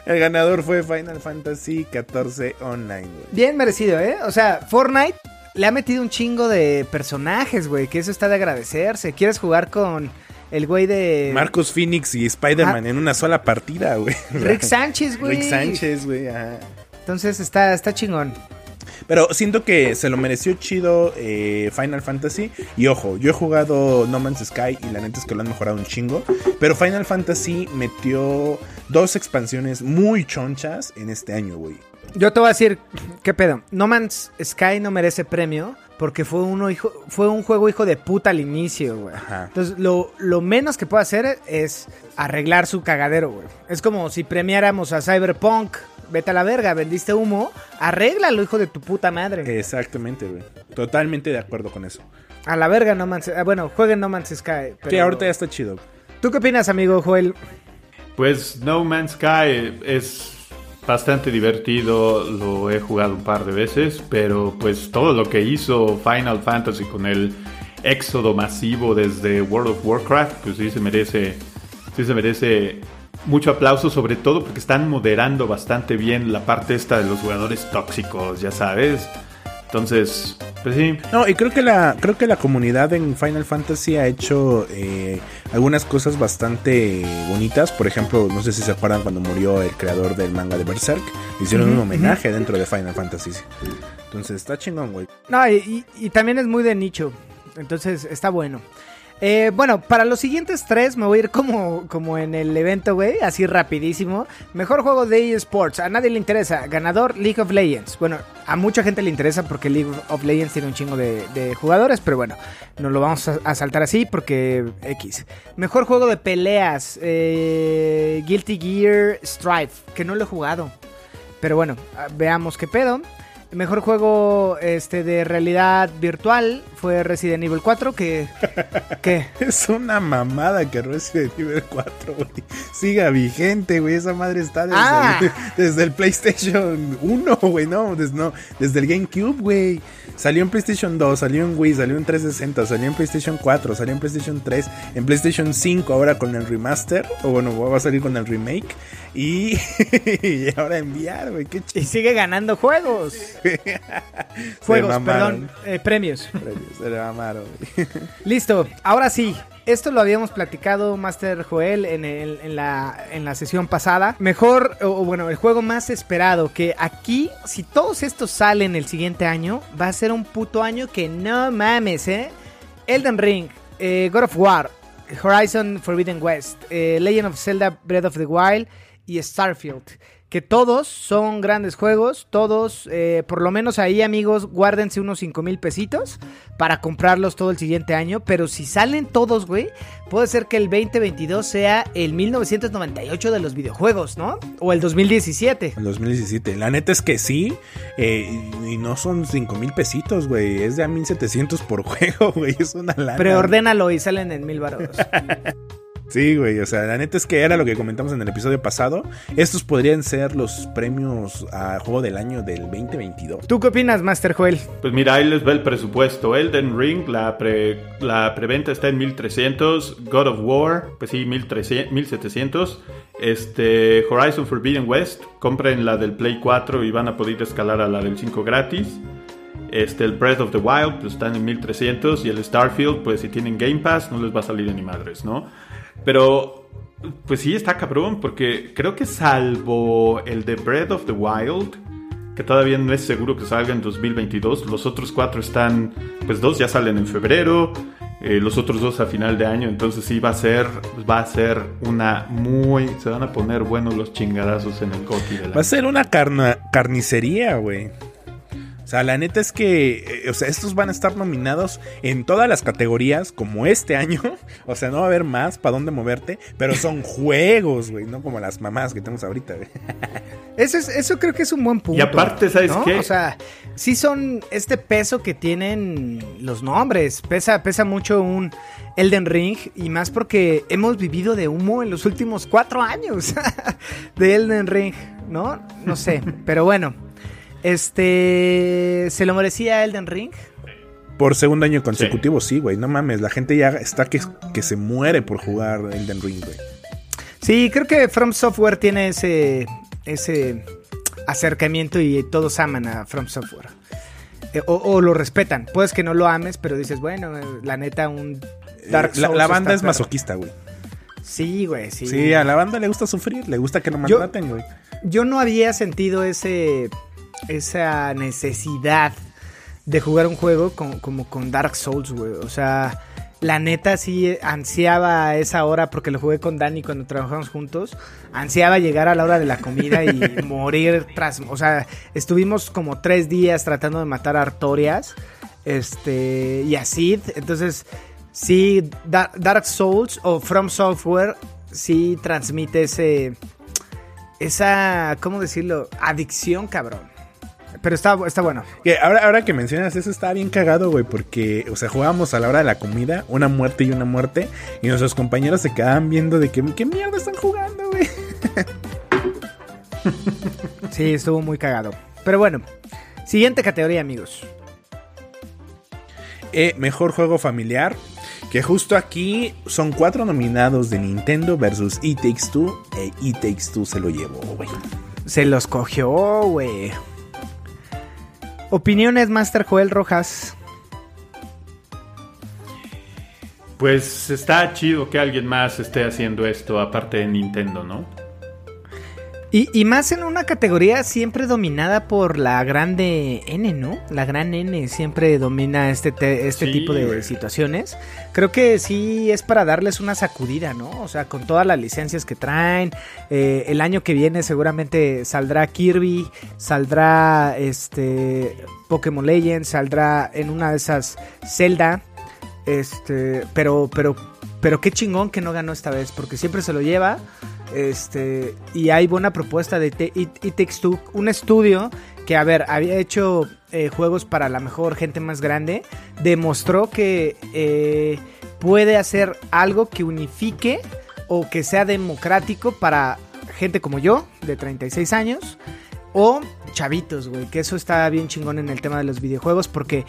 El ganador fue Final Fantasy XIV Online, güey. Bien merecido, ¿eh? O sea, Fortnite le ha metido un chingo de personajes, güey, que eso está de agradecerse. ¿Quieres jugar con el güey de... Marcos Phoenix y Spider-Man Ah. en una sola partida, güey. Rick Sánchez, güey. Rick Sánchez, güey. ajá. Entonces está, está chingón. Pero siento que se lo mereció chido eh, Final Fantasy. Y ojo, yo he jugado No Man's Sky y la neta es que lo han mejorado un chingo. Pero Final Fantasy metió dos expansiones muy chonchas en este año, güey. Yo te voy a decir, ¿qué pedo? No Man's Sky no merece premio porque fue, uno hijo, fue un juego hijo de puta al inicio, güey. Ajá. Entonces, lo, lo menos que puede hacer es arreglar su cagadero, güey. Es como si premiáramos a Cyberpunk. Vete a la verga, vendiste humo. Arréglalo, hijo de tu puta madre. Exactamente, güey. Totalmente de acuerdo con eso. A la verga, No Man's ah, Bueno, jueguen No Man's Sky. Que pero- ahorita ya está chido. ¿Tú qué opinas, amigo Joel? Pues No Man's Sky es bastante divertido, lo he jugado un par de veces, pero pues todo lo que hizo Final Fantasy con el éxodo masivo desde World of Warcraft, pues sí se merece, sí se merece mucho aplauso sobre todo porque están moderando bastante bien la parte esta de los jugadores tóxicos, ya sabes. Entonces, pues sí. No, y creo que la, creo que la comunidad en Final Fantasy ha hecho eh, algunas cosas bastante bonitas. Por ejemplo, no sé si se acuerdan cuando murió el creador del manga de Berserk. Hicieron un homenaje dentro de Final Fantasy. Entonces está chingón, güey. No, y, y- y también es muy de nicho. Entonces está bueno. Eh, bueno, para los siguientes tres me voy a ir como, como en el evento, güey, así rapidísimo. Mejor juego de eSports, a nadie le interesa. Ganador League of Legends. Bueno, a mucha gente le interesa porque League of Legends tiene un chingo de, jugadores, pero bueno, no lo vamos a, a saltar así porque X. Mejor juego de peleas, eh, Guilty Gear Strife, que no lo he jugado. Pero bueno, ah, veamos qué pedo. Mejor juego este de realidad virtual fue Resident Evil 4, que... que Es una mamada que Resident Evil 4, güey. Siga vigente, güey. Esa madre está desde, Ah. el, desde el PlayStation 1, güey. No, des- no, desde el GameCube, güey. Salió en PlayStation 2, salió en Wii, salió en 360, salió en PlayStation 4, salió en PlayStation 3, en PlayStation 5 ahora con el remaster. O bueno, va a salir con el remake. Y, y ahora enviar, güey. Qué y sigue ganando juegos. Juegos, perdón, eh, premios. Se le mamaron. Listo, ahora sí. Esto lo habíamos platicado, Master Joel, en, el- en la, en la sesión pasada. Mejor, o o bueno, el juego más esperado. Que aquí, si todos estos salen el siguiente año, va a ser un puto año que no mames, ¿eh? Elden Ring, eh, God of War, Horizon Forbidden West, eh, Legend of Zelda Breath of the Wild y Starfield. Que todos son grandes juegos, todos, eh, por lo menos ahí amigos, guárdense unos 5 mil pesitos para comprarlos todo el siguiente año. Pero si salen todos, güey, puede ser que el 2022 sea el 1998 de los videojuegos, ¿no? O el 2017. En 2017. La neta es que sí. eh, y y no son 5 mil pesitos, güey. Es de a 1700 por juego, güey. Es una lana. Preordénalo y salen en mil baros. Sí, güey. O sea, la neta es que era lo que comentamos en el episodio pasado. Estos podrían ser los premios a juego del año del 2022. ¿Tú qué opinas, Master Joel? Pues mira, ahí les va el presupuesto. Elden Ring, la, pre- la preventa está en 1300. God of War, pues sí, 1300, 1700. Este, Horizon Forbidden West, compren la del Play 4 y van a poder escalar a la del 5 gratis. Este, el Breath of the Wild, pues están en 1300. Y el Starfield, pues si tienen Game Pass, no les va a salir ni madres, ¿no? Pero, pues sí, está cabrón, porque creo que salvo el de Breath of the Wild, que todavía no es seguro que salga en 2022. Los otros cuatro están, pues dos ya salen en febrero, eh, los otros dos a final de año. Entonces sí va a ser, va a ser una muy, se van a poner buenos los chingadazos en el del Va a ser una carna- carnicería, güey. O sea, la neta es que, eh, o sea, estos van a estar nominados en todas las categorías, como este año. O sea, no va a haber más para dónde moverte, pero son juegos, güey, no como las mamás que tenemos ahorita, güey. Eso, es, eso creo que es un buen punto. Y aparte, ¿sabes ¿no? qué? O sea, sí son este peso que tienen los nombres. Pesa, pesa mucho un Elden Ring y más porque hemos vivido de humo en los últimos cuatro años de Elden Ring, ¿no? No sé, pero bueno. Este, ¿se lo merecía Elden Ring? Por segundo año consecutivo, sí, güey. No mames, la gente ya está que, que se muere por jugar Elden Ring, güey. Sí, creo que From Software tiene ese, ese acercamiento y todos aman a From Software. Eh, o, o lo respetan. Puedes que no lo ames, pero dices, bueno, eh, la neta, un Dark Eh, la, Souls la banda está es perro. masoquista, güey. Sí, güey, sí. Sí. a la banda le gusta sufrir, le gusta que lo maltraten, güey. Yo no había sentido ese esa necesidad de jugar un juego con- como con Dark Souls, güey. O sea, la neta sí ansiaba esa hora porque lo jugué con Dani cuando trabajamos juntos. Ansiaba llegar a la hora de la comida y morir tras... O sea, estuvimos como tres días tratando de matar a Artorias este, y a Sid. Entonces, sí, Da- Dark Souls o From Software sí transmite ese esa, ¿cómo decirlo? Adicción, cabrón. Pero está, está bueno. Que ahora, ahora que mencionas eso está bien cagado, güey, porque, o sea, jugábamos a la hora de la comida, una muerte y una muerte, y nuestros compañeros se quedaban viendo de que, ¿qué mierda están jugando, güey? Sí, estuvo muy cagado. Pero bueno, siguiente categoría, amigos. Eh, mejor juego familiar. Que justo aquí son cuatro nominados de Nintendo versus E Takes Two. E E Takes Two se lo llevó, güey. Se los cogió, güey. Opiniones, Master Joel Rojas. Pues está chido que alguien más esté haciendo esto aparte de Nintendo, ¿no? Y, y más en una categoría siempre dominada por la grande N, ¿no? La gran N siempre domina este, te- este Sí, tipo de güey. situaciones. Creo que sí es para darles una sacudida, ¿no? O sea, con todas las licencias que traen. eh, el año que viene seguramente saldrá Kirby, saldrá este Pokémon Legends, saldrá en una de esas Zelda. Este, pero, pero, pero qué chingón que no ganó esta vez, porque siempre se lo lleva. Este, y hay buena propuesta de It, It un estudio que, a ver, había hecho eh, juegos para la mejor gente más grande, demostró que eh, puede hacer algo que unifique o que sea democrático para gente como yo, de 36 años, o chavitos, güey, que eso está bien chingón en el tema de los videojuegos porque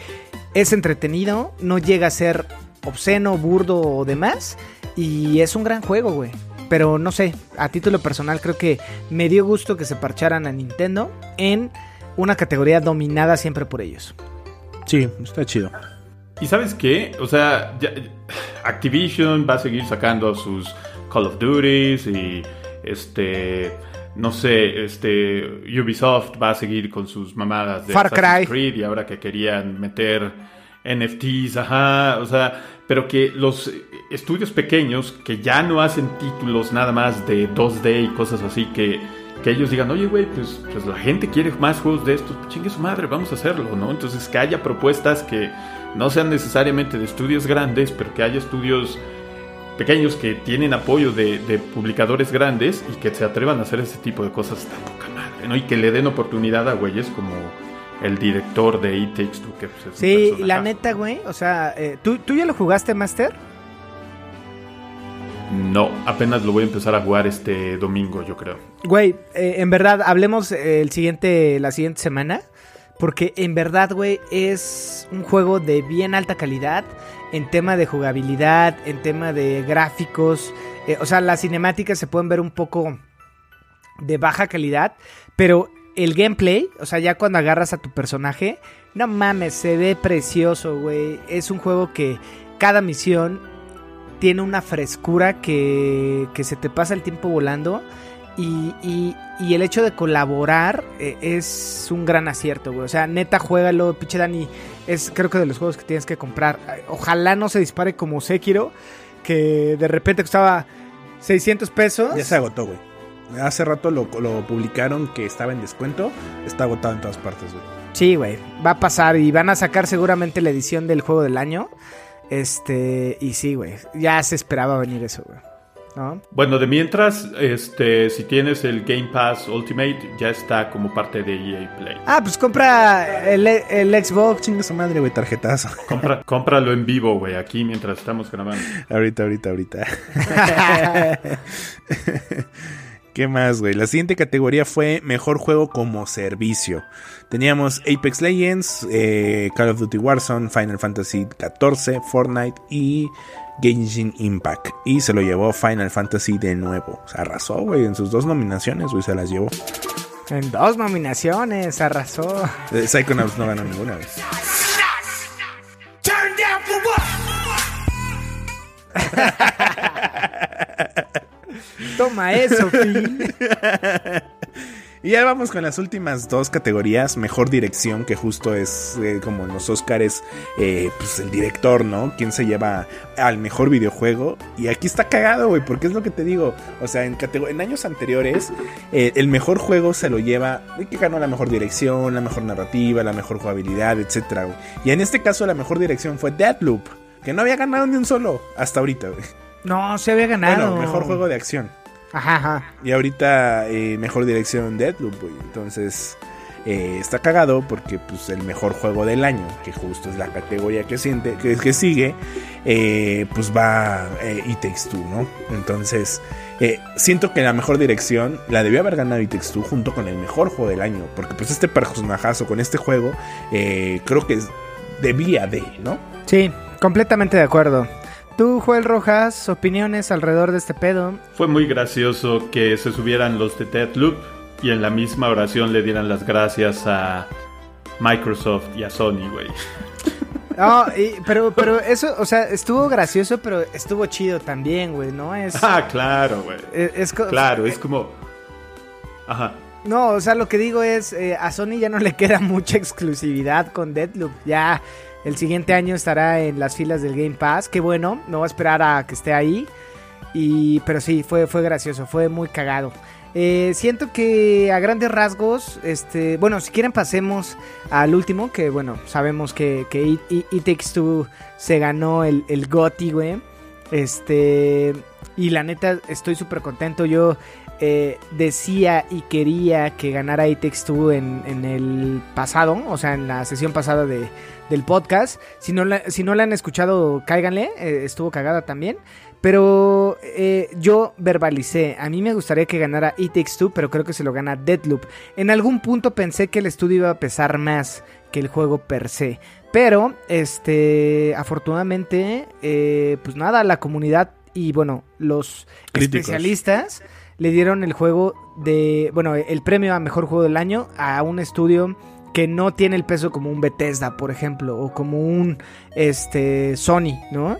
es entretenido, no llega a ser obsceno, burdo o demás, y es un gran juego, güey. Pero no sé, a título personal creo que me dio gusto que se parcharan a Nintendo en una categoría dominada siempre por ellos. Sí, está chido. ¿Y sabes qué? O sea, ya- Activision va a seguir sacando sus Call of Duties y este no sé, este Ubisoft va a seguir con sus mamadas de Far Assassin's Cry. Creed y ahora que querían meter NFTs, ajá, o sea, pero que los estudios pequeños que ya no hacen títulos nada más de 2D y cosas así que que ellos digan, oye, güey, pues, pues la gente quiere más juegos de estos, chingue su madre, vamos a hacerlo, ¿no? Entonces, que haya propuestas que no sean necesariamente de estudios grandes, pero que haya estudios pequeños que tienen apoyo de, de publicadores grandes y que se atrevan a hacer ese tipo de cosas, está poca madre, ¿no? Y que le den oportunidad a güeyes como el director de It Takes Two, que pues, Sí, la neta, güey, o sea, eh, ¿tú, ¿tú ya lo jugaste, Master? No, apenas lo voy a empezar a jugar este domingo, yo creo. Güey, eh, en verdad, hablemos eh, el siguiente, la siguiente semana. Porque en verdad, güey, es un juego de bien alta calidad. En tema de jugabilidad, en tema de gráficos. eh, o sea, las cinemáticas se pueden ver un poco de baja calidad. Pero el gameplay, o sea, ya cuando agarras a tu personaje, no mames, se ve precioso, güey. Es un juego que cada misión tiene una frescura que, que se te pasa el tiempo volando. Y, y- y el hecho de colaborar eh, es un gran acierto, güey. O sea, neta, juégalo, pinche Dani. Es creo que de los juegos que tienes que comprar. Ojalá no se dispare como Sekiro, que de repente costaba 600 pesos. Ya se agotó, güey. Hace rato lo, lo publicaron que estaba en descuento. Está agotado en todas partes, güey. Sí, güey. Va a pasar y van a sacar seguramente la edición del juego del año. Este, y sí, güey. Ya se esperaba venir eso, güey. ¿No? Bueno, de mientras, este, si tienes el Game Pass Ultimate, ya está como parte de EA Play. Ah, pues compra el, el Xbox. Chinga su madre, güey, tarjetazo. Compra, cómpralo en vivo, güey, aquí mientras estamos grabando. ahorita, ahorita, ahorita. ¿Qué más, güey? La siguiente categoría fue Mejor Juego como Servicio. Teníamos Apex Legends, eh, Call of Duty Warzone, Final Fantasy XIV, Fortnite y Genshin Impact. Y se lo llevó Final Fantasy de nuevo. O sea, arrasó, güey, en sus dos nominaciones, güey, se las llevó. En dos nominaciones, arrasó. Eh, Psychonauts no ganó ninguna, güey. Toma eso, Phil. Y ya vamos con las últimas dos categorías. Mejor dirección, que justo es eh, como en los Oscars, eh, pues el director, ¿no? ¿Quién se lleva al mejor videojuego? Y aquí está cagado, güey, porque es lo que te digo. O sea, en, en años anteriores, eh, el mejor juego se lo lleva, que ganó la mejor dirección, la mejor narrativa, la mejor jugabilidad, güey. Y en este caso, la mejor dirección fue Deadloop, que no había ganado ni un solo hasta ahorita, güey. No, se había ganado. Bueno, mejor juego de acción. Ajá, ajá. Y ahorita eh, mejor dirección Deadloop, güey. Entonces eh, está cagado porque pues el mejor juego del año, que justo es la categoría que, siente, que, que sigue, eh, pues va eh, It Takes Two, ¿no? Entonces eh, siento que la mejor dirección la debió haber ganado It Takes Two junto con el mejor juego del año. Porque pues este personajazo con este juego eh, creo que es- debía de, ¿no? Sí, completamente de acuerdo. Tú, Joel Rojas, opiniones alrededor de este pedo. Fue muy gracioso que se subieran los de Deathloop y en la misma oración le dieran las gracias a Microsoft y a Sony, güey. No, y- pero, pero eso, o sea, estuvo gracioso, pero estuvo chido también, güey, ¿no? Es, Ah, claro, güey. es, es co- Claro, es como... Ajá. No, o sea, lo que digo es, eh, a Sony ya no le queda mucha exclusividad con Deadloop. Ya el siguiente año estará en las filas del Game Pass. Qué bueno, no va a esperar a que esté ahí. Y, pero sí, fue, fue gracioso, fue muy cagado. Eh, siento que a grandes rasgos, este, bueno, si quieren pasemos al último, que bueno, sabemos que, que It, It- It Takes Two se ganó el, el GOTY, güey. Este, y la neta, estoy súper contento. Yo eh, decía y quería que ganara It Takes Two en, en el pasado, o sea, en la sesión pasada de, del podcast. Si no, la, si no la han escuchado, cáiganle, eh, estuvo cagada también. Pero eh, yo verbalicé, a mí me gustaría que ganara It Takes Two, pero creo que se lo gana Deadloop. En algún punto pensé que el estudio iba a pesar más que el juego per se. Pero, este, afortunadamente, eh, pues nada, la comunidad y bueno, los Críticos. especialistas le dieron el juego de, bueno, el premio a mejor juego del año a un estudio que no tiene el peso como un Bethesda, por ejemplo, o como un este Sony, ¿no?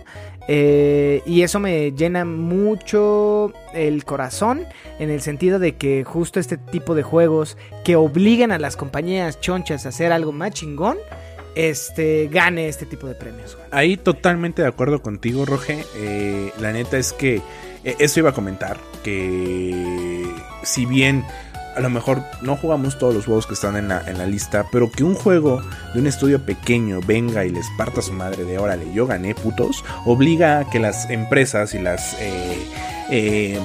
Eh, y eso me llena mucho el corazón en el sentido de que justo este tipo de juegos que obliguen a las compañías chonchas a hacer algo más chingón, este gane este tipo de premios. Ahí totalmente de acuerdo contigo, Roge. Eh, la neta es que eh, eso iba a comentar. Que si bien a lo mejor no jugamos todos los juegos que están en la, en la lista, pero que un juego de un estudio pequeño venga y les parta su madre de órale, yo gané putos, obliga a que las empresas y las... eh, eh,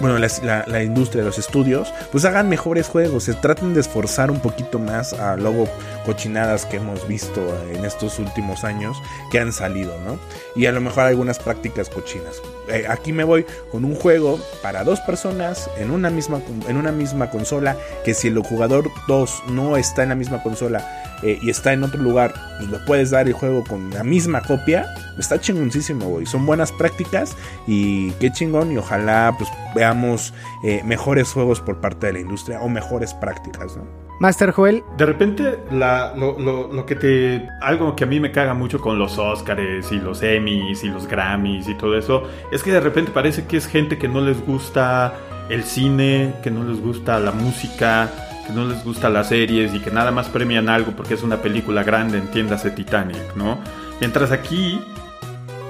bueno, la, la industria de los estudios, pues hagan mejores juegos, se traten de esforzar un poquito más a luego cochinadas que hemos visto en estos últimos años que han salido, ¿no? Y a lo mejor algunas prácticas cochinas. Eh, aquí me voy con un juego para dos personas en una misma, en una misma consola, que si el jugador 2 no está en la misma consola eh, y está en otro lugar, pues le puedes dar el juego con la misma copia. Está chingoncísimo, güey. Son buenas prácticas y qué chingón. Y ojalá pues veamos eh, mejores juegos por parte de la industria o mejores prácticas, ¿no? Master Joel, De repente, la- lo, que te. Algo que a mí me caga mucho con los Oscars y los Emmys y los Grammys y todo eso, es que de repente parece que es gente que no les gusta el cine, que no les gusta la música, que no les gusta las series y que nada más premian algo porque es una película grande, entiéndase Titanic, ¿no? Mientras aquí.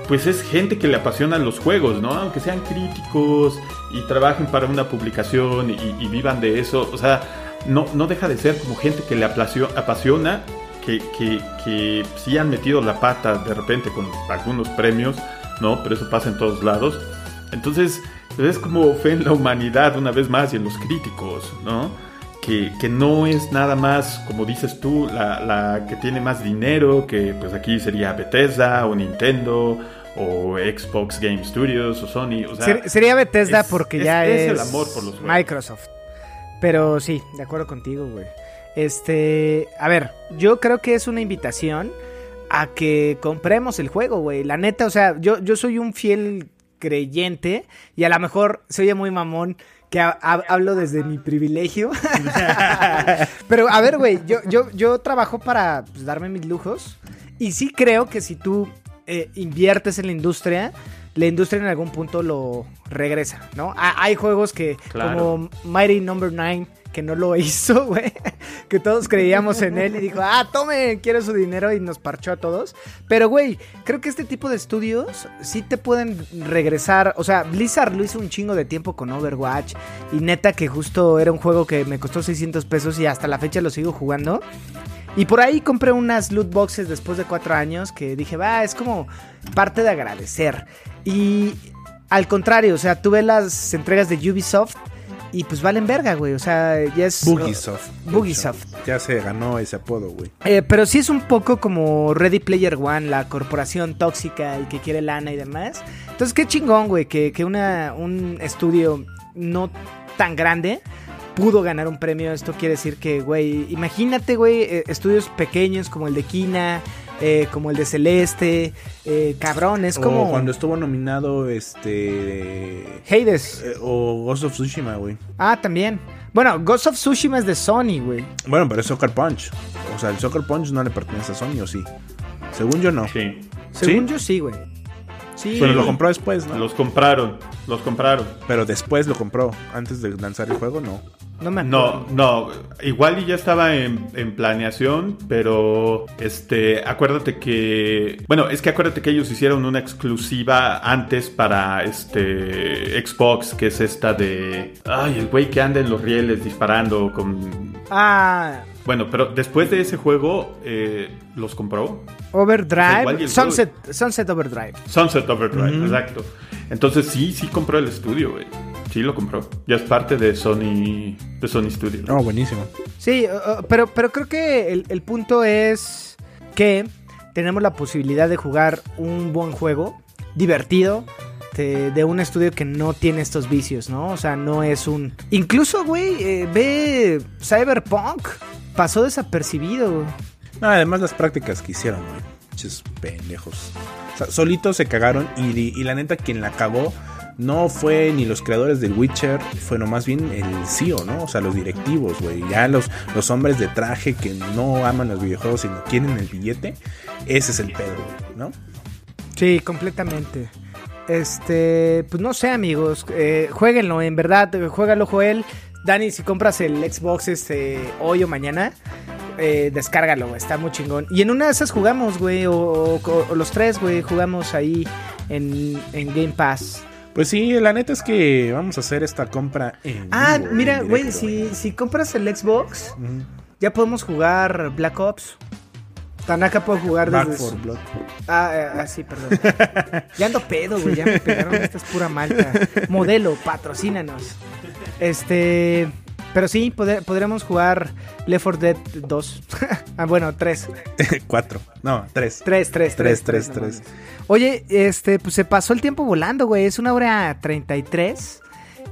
Pues es gente que le apasionan los juegos, ¿no? Aunque sean críticos y trabajen para una publicación y, y vivan de eso. O sea, no, no deja de ser como gente que le apasiona, que, que, que sí han metido la pata de repente con algunos premios, ¿no? Pero eso pasa en todos lados. Entonces, es como fe en la humanidad una vez más y en los críticos, ¿no? Que, que no es nada más, como dices tú, la, la que tiene más dinero, que pues aquí sería Bethesda o Nintendo o Xbox Game Studios o Sony. O sea, sería Bethesda es- porque es- ya es es, el amor por los juegos. Microsoft. Pero sí, de acuerdo contigo, güey. Este, a ver, yo creo que es una invitación a que compremos el juego, güey. La neta, o sea, yo, yo soy un fiel creyente y a lo mejor se oye muy mamón que ha- ha- hablo desde mi privilegio. Pero a ver, güey, yo, yo, yo trabajo para pues, darme mis lujos y sí creo que si tú eh, inviertes en la industria, la industria en algún punto lo regresa, ¿no? Ha- hay juegos que, Claro. como Mighty Number 9, que no lo hizo, güey, que todos creíamos en él y dijo, ah, tome, quiero su dinero y nos parchó a todos. Pero, güey, creo que este tipo de estudios sí te pueden regresar. O sea, Blizzard lo hizo un chingo de tiempo con Overwatch y neta que justo era un juego que me costó 600 pesos y hasta la fecha lo sigo jugando. Y por ahí compré unas loot boxes después de cuatro años que dije, va, es como parte de agradecer. Y al contrario, o sea, tuve las entregas de Ubisoft y pues valen verga, güey. O sea, ya es... Bugisoft. Bugisoft. Ya se ganó ese apodo, güey. Eh, pero sí es un poco como Ready Player One, la corporación tóxica y que quiere lana y demás. Entonces, qué chingón, güey, que, que una, un estudio no tan grande pudo ganar un premio. Esto quiere decir que, güey, imagínate, güey, eh, estudios pequeños como el de Kina eh, como el de Celeste, eh, cabrón, es como O cuando estuvo nominado este. Hades. eh, o Ghost of Tsushima, güey. Ah, también. Bueno, Ghost of Tsushima es de Sony, güey. Bueno, pero es Soccer Punch. O sea, el Soccer Punch no le pertenece a Sony, ¿o sí? Según yo, no. Sí. Según ¿Sí? yo sí, güey. Sí. Pero lo compró después, ¿no? Los compraron. Los compraron. Pero después lo compró. Antes de lanzar el juego, no. No me acuerdo. No, no, igual y ya estaba en, en planeación, pero este, acuérdate que, bueno, es que acuérdate que ellos hicieron una exclusiva antes para este Xbox, que es esta de, ay, el güey que anda en los rieles disparando con, Ah, bueno, pero después de ese juego eh, los compró. Overdrive. Sunset, Sunset Overdrive. Sunset Overdrive, exacto. Entonces sí, sí compró el estudio, güey. Sí lo compró. Ya es parte de Sony, de Sony Studio. Oh, buenísimo. Sí, uh, uh, pero, pero creo que el, el punto es que tenemos la posibilidad de jugar un buen juego, divertido, de, de un estudio que no tiene estos vicios, ¿no? O sea, no es un... Incluso, güey, eh, ve Cyberpunk, pasó desapercibido. No, además las prácticas que hicieron, güey. Pinches pendejos. O sea, solitos se cagaron y, y la neta quien la cagó no fue ni los creadores del Witcher, fue más bien el CEO, ¿no? O sea, los directivos, güey. Ya los, los hombres de traje que no aman los videojuegos sino quieren el billete. Ese es el pedo, ¿no? Sí, completamente. Este, pues no sé, amigos, eh, jueguenlo, en verdad, juégalo, Joel. Dani, si compras el Xbox este hoy o mañana, eh, descárgalo, está muy chingón. Y en una de esas jugamos, güey, o, o- o los tres, güey, jugamos ahí en, en Game Pass. Pues sí, la neta es que vamos a hacer esta compra en Ah, vivo, mira, güey, si, si compras el Xbox, ya podemos jugar Black Ops. Tanaka puede jugar Back desde... for su- Blood. Ah, eh, ah, sí, perdón. ya ando pedo, güey. Ya me pegaron. Esta es pura malta. Modelo, patrocínanos. Este. Pero sí, poder- podremos jugar Left 4 Dead 2. ah, bueno, 3. Cuatro. No, tres. 3, 3, 3. Tres, tres, tres. Oye, este, pues se pasó el tiempo volando, güey. Es una hora 33.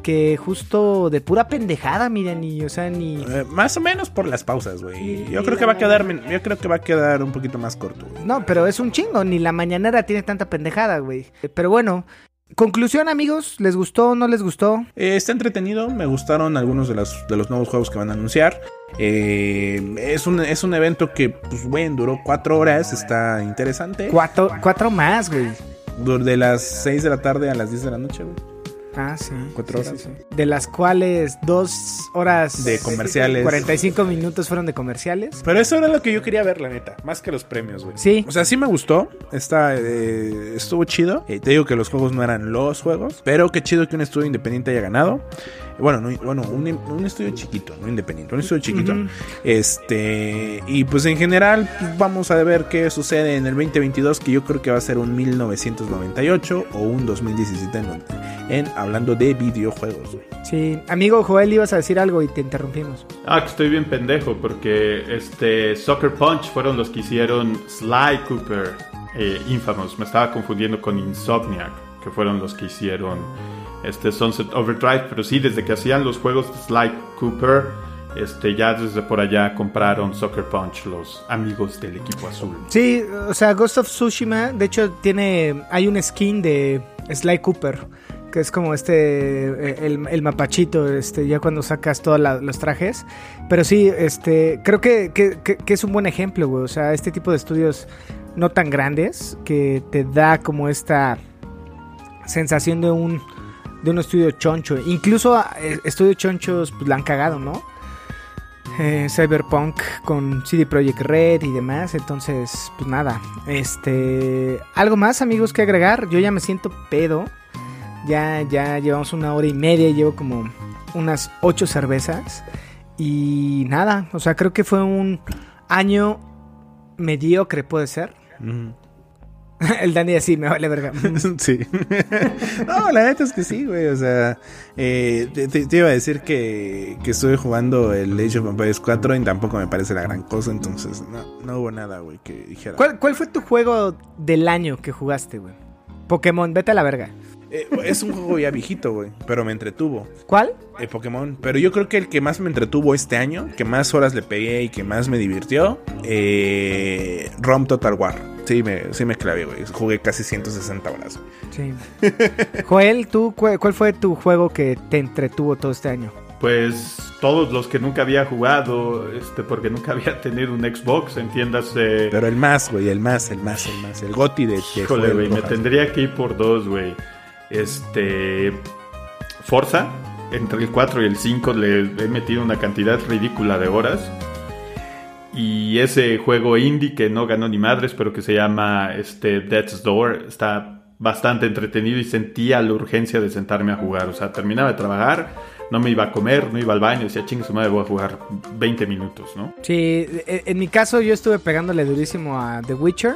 Que justo de pura pendejada, miren, y, o sea, ni. Eh, más o menos por las pausas, güey. Yo creo que va a quedar, yo creo que va a quedar un poquito más corto, güey. No, pero es un chingo. Ni la mañanera tiene tanta pendejada, güey. Pero bueno, conclusión, amigos. ¿Les gustó o no les gustó? Eh, está entretenido, me gustaron algunos de los, de los nuevos juegos que van a anunciar. Eh, es, un, es un evento que, pues, bueno, duró cuatro horas, está interesante. Cuatro, cuatro más, güey. De las 6 de la tarde a las 10 de la noche, güey. Ah, sí. Cuatro horas. sí, sí. De las cuales dos horas... De comerciales. 45 minutos fueron de comerciales. Pero eso era lo que yo quería ver, la neta. Más que los premios, güey. Sí. O sea, sí me gustó. Está, eh, estuvo chido. Eh, te digo que los juegos no eran los juegos. Pero qué chido que un estudio independiente haya ganado. Bueno, no, bueno un, un estudio chiquito, no independiente. Un estudio chiquito. Este. Y pues en general, pues, vamos a ver qué sucede en el 2022. Que yo creo que va a ser un 1998 o un 2017 en, en hablando de videojuegos, güey. Sí. Amigo Joel, ibas a decir algo y te interrumpimos. Ah, que estoy bien pendejo porque este Soccer Punch fueron los que hicieron Sly Cooper eh, Infamous. Me estaba confundiendo con Insomniac, que fueron los que hicieron este Sunset Overdrive. Pero sí, desde que hacían los juegos de Sly Cooper, este, ya desde por allá compraron Soccer Punch los amigos del equipo azul. Sí, o sea, Ghost of Tsushima, de hecho, tiene. Hay un skin de Sly Cooper. Que es como este. eh, El, el mapachito, este, ya cuando sacas todos los trajes. Pero sí, este. Creo que- que- que es un buen ejemplo, güey. O sea, este tipo de estudios no tan grandes. Que te da como esta sensación de un. De un estudio choncho. Incluso eh, estudios chonchos pues, la han cagado, ¿no? eh, Cyberpunk con CD Projekt Red y demás. Entonces, pues nada. Este. Algo más, amigos, que agregar. Yo ya me siento pedo. Ya, ya llevamos una hora y media. Llevo como unas ocho cervezas. Y nada. O sea, creo que fue un año mediocre, puede ser. El Dani así, me vale verga. Sí. no, la neta es que sí, güey. O sea, eh, te, iba a decir que, que estuve jugando el Age of Empires 4 y tampoco me parece la gran cosa. Entonces, no, no hubo nada, güey, que dijera. ¿Cuál, ¿Cuál fue tu juego del año que jugaste, güey? Pokémon, vete a la verga. Eh, es un juego ya viejito, güey, pero me entretuvo. ¿Cuál? Eh, Pokémon. Pero yo creo que el que más me entretuvo este año, que más horas le pegué y que más me divirtió, eh, ROM Total War. Sí me, sí me clavé, güey. Jugué casi 160 horas. Sí. Joel, ¿tú cu- cuál fue tu juego que te entretuvo todo este año? Pues todos los que nunca había jugado, este, porque nunca había tenido un Xbox, entiéndase. Pero el más, güey, el más, el más, el más. El Goti de, de Híjole, güey, me tendría que ir por dos, güey. Este. Forza, entre el 4 y el 5 le he metido una cantidad ridícula de horas. Y ese juego indie que no ganó ni madres, pero que se llama este, Death's Door, está bastante entretenido y sentía la urgencia de sentarme a jugar. O sea, terminaba de trabajar, no me iba a comer, no iba al baño, decía, chingue su madre, voy a jugar 20 minutos, ¿no? Sí, e- en mi caso yo estuve pegándole durísimo a The Witcher,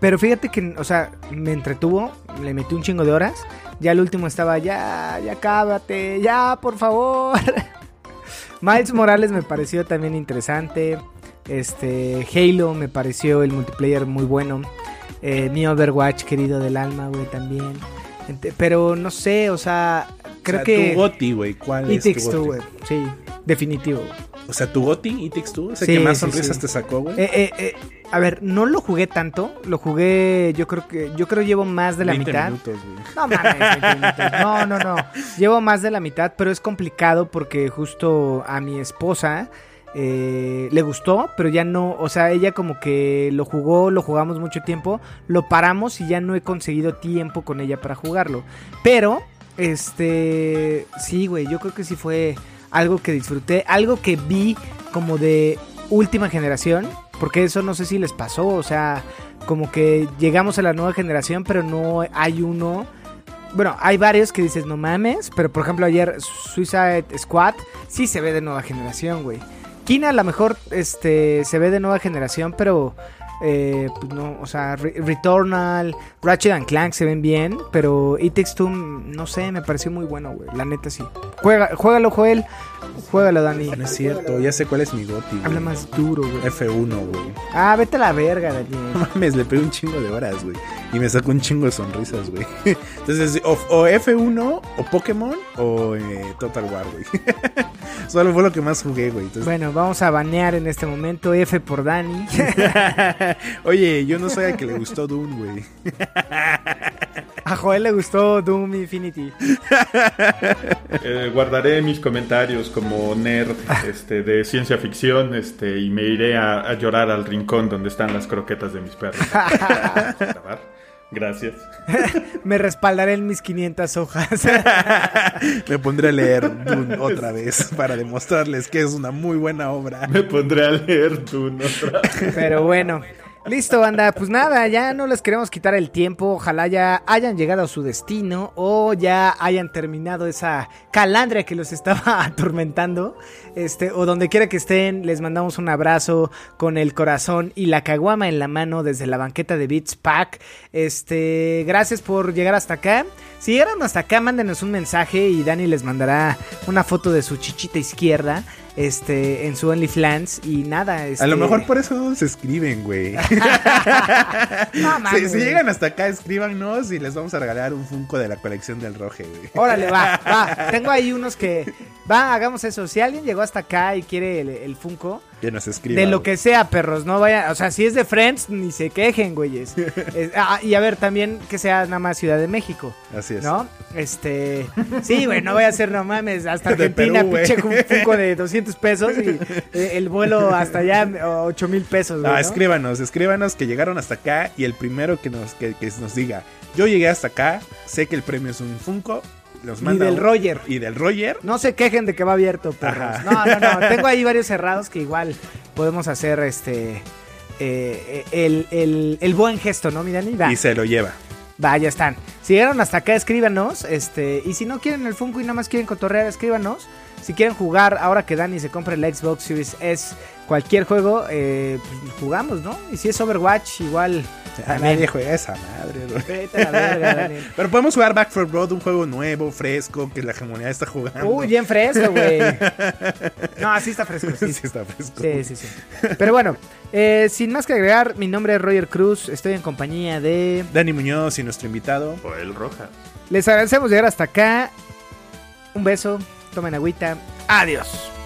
pero fíjate que, o sea, me entretuvo, le metí un chingo de horas, ya el último estaba, ya, ya cábate, ya, por favor. Miles Morales me pareció también interesante, este, Halo me pareció el multiplayer muy bueno, eh, mi Overwatch querido del alma, güey, también. Pero no sé, o sea, creo o sea, que... Tu Goti, güey, ¿cuál It es tu güey, sí, definitivo. O sea, tu Goti, It Takes Two, ese Sí, que más sonrisas sí. te sacó, güey. Eh, eh, eh, a ver, no lo jugué tanto, lo jugué, yo creo que, yo creo llevo más de la 20 mitad. minutos. No mames, 20 minutos. no, no, no, llevo más de la mitad, pero es complicado porque justo a mi esposa eh, le gustó, pero ya no, o sea, ella como que lo jugó, lo jugamos mucho tiempo, lo paramos y ya no he conseguido tiempo con ella para jugarlo. Pero, este, sí, güey, yo creo que sí fue algo que disfruté, algo que vi como de última generación, porque eso no sé si les pasó, o sea, como que llegamos a la nueva generación, pero no hay uno. Bueno, hay varios que dices no mames, pero por ejemplo ayer Suicide Squad sí se ve de nueva generación, güey. Kina a lo mejor este se ve de nueva generación, pero eh, pues no, o sea, Re- Returnal, Ratchet and Clank se ven bien, pero It Takes Two, no sé, me pareció muy bueno, güey. La neta sí. Juega, juégalo, Joel. Juégalo, Dani. No es cierto, ya sé cuál es mi Goti, güey. Habla más duro, güey. F1, güey. Ah, vete a la verga, Daniel. No mames, le pegué un chingo de horas, güey. Y me sacó un chingo de sonrisas, güey. Entonces, o, o F1, o Pokémon, o eh, Total War, güey. Solo fue lo que más jugué, güey. Entonces, Bueno, vamos a banear en este momento F por Dani. Oye, yo no soy al que le gustó Doom, güey. A Joel le gustó Doom Infinity. Eh, guardaré mis comentarios como nerd este, de ciencia ficción este, y me iré a, a llorar al rincón donde están las croquetas de mis perros. Gracias. Me respaldaré en mis 500 hojas. Me pondré a leer Dune otra vez para demostrarles que es una muy buena obra. Me pondré a leer Dune otra Pero bueno. Listo, banda. Pues nada, ya no les queremos quitar el tiempo. Ojalá ya hayan llegado a su destino o ya hayan terminado esa calandria que los estaba atormentando. Este, o donde quiera que estén, les mandamos un abrazo con el corazón y la caguama en la mano desde la banqueta de Beats Pack. Este, gracias por llegar hasta acá. Si llegaron hasta acá, mándenos un mensaje y Dani les mandará una foto de su chichita izquierda. Este, en su OnlyFans y nada. A lo este- mejor por eso no se escriben, güey. No Si, mames. si llegan hasta acá, escríbanos y les vamos a regalar un Funko de la colección del Roge, güey. Órale, va, va. Tengo ahí unos que. Va, hagamos eso. Si alguien llegó hasta acá y quiere el, el Funko, Que nos escriban. de lo que sea, perros, no vayan. O sea, si es de Friends, ni se quejen, güeyes. Es- ah, y a ver, también que sea nada más Ciudad de México, Así es. ¿no? Este. Sí, güey, no vaya a ser, no mames, hasta Argentina, pinche un Funko de 200 pesos y eh, el vuelo hasta allá, 8 mil pesos, güey. Ah, ¿no? escríbanos, escríbanos que llegaron hasta acá y el primero que nos, que, que nos diga, yo llegué hasta acá, sé que el premio es un Funko, los Y del Roger. Y del Roger. No se quejen de que va abierto, perros. Ajá. No, no, no. Tengo ahí varios cerrados que igual podemos hacer este. eh, el, el- el buen gesto, ¿no, mi Dani? Va, Y se lo lleva. va, ya están. Si llegaron hasta acá, escríbanos. Este, y si no quieren el Funko y nada más quieren cotorrear, escríbanos. Si quieren jugar, ahora que Dani se compra el Xbox Series S, cualquier juego, eh, pues, jugamos, ¿no? Y si es Overwatch, igual. A nadie juega esa madre, güey. Vete a la verga, Daniel. Pero podemos jugar Back 4 Blood, un juego nuevo, fresco, que la comunidad está jugando. Uy, bien fresco, güey. No, así está fresco. Sí, sí, está fresco. sí, sí. sí. Pero bueno, eh, sin más que agregar, mi nombre es Roger Cruz. Estoy en compañía de. Dani Muñoz y nuestro invitado. Joel Rojas. Les agradecemos llegar hasta acá. Un beso, tomen agüita. Adiós.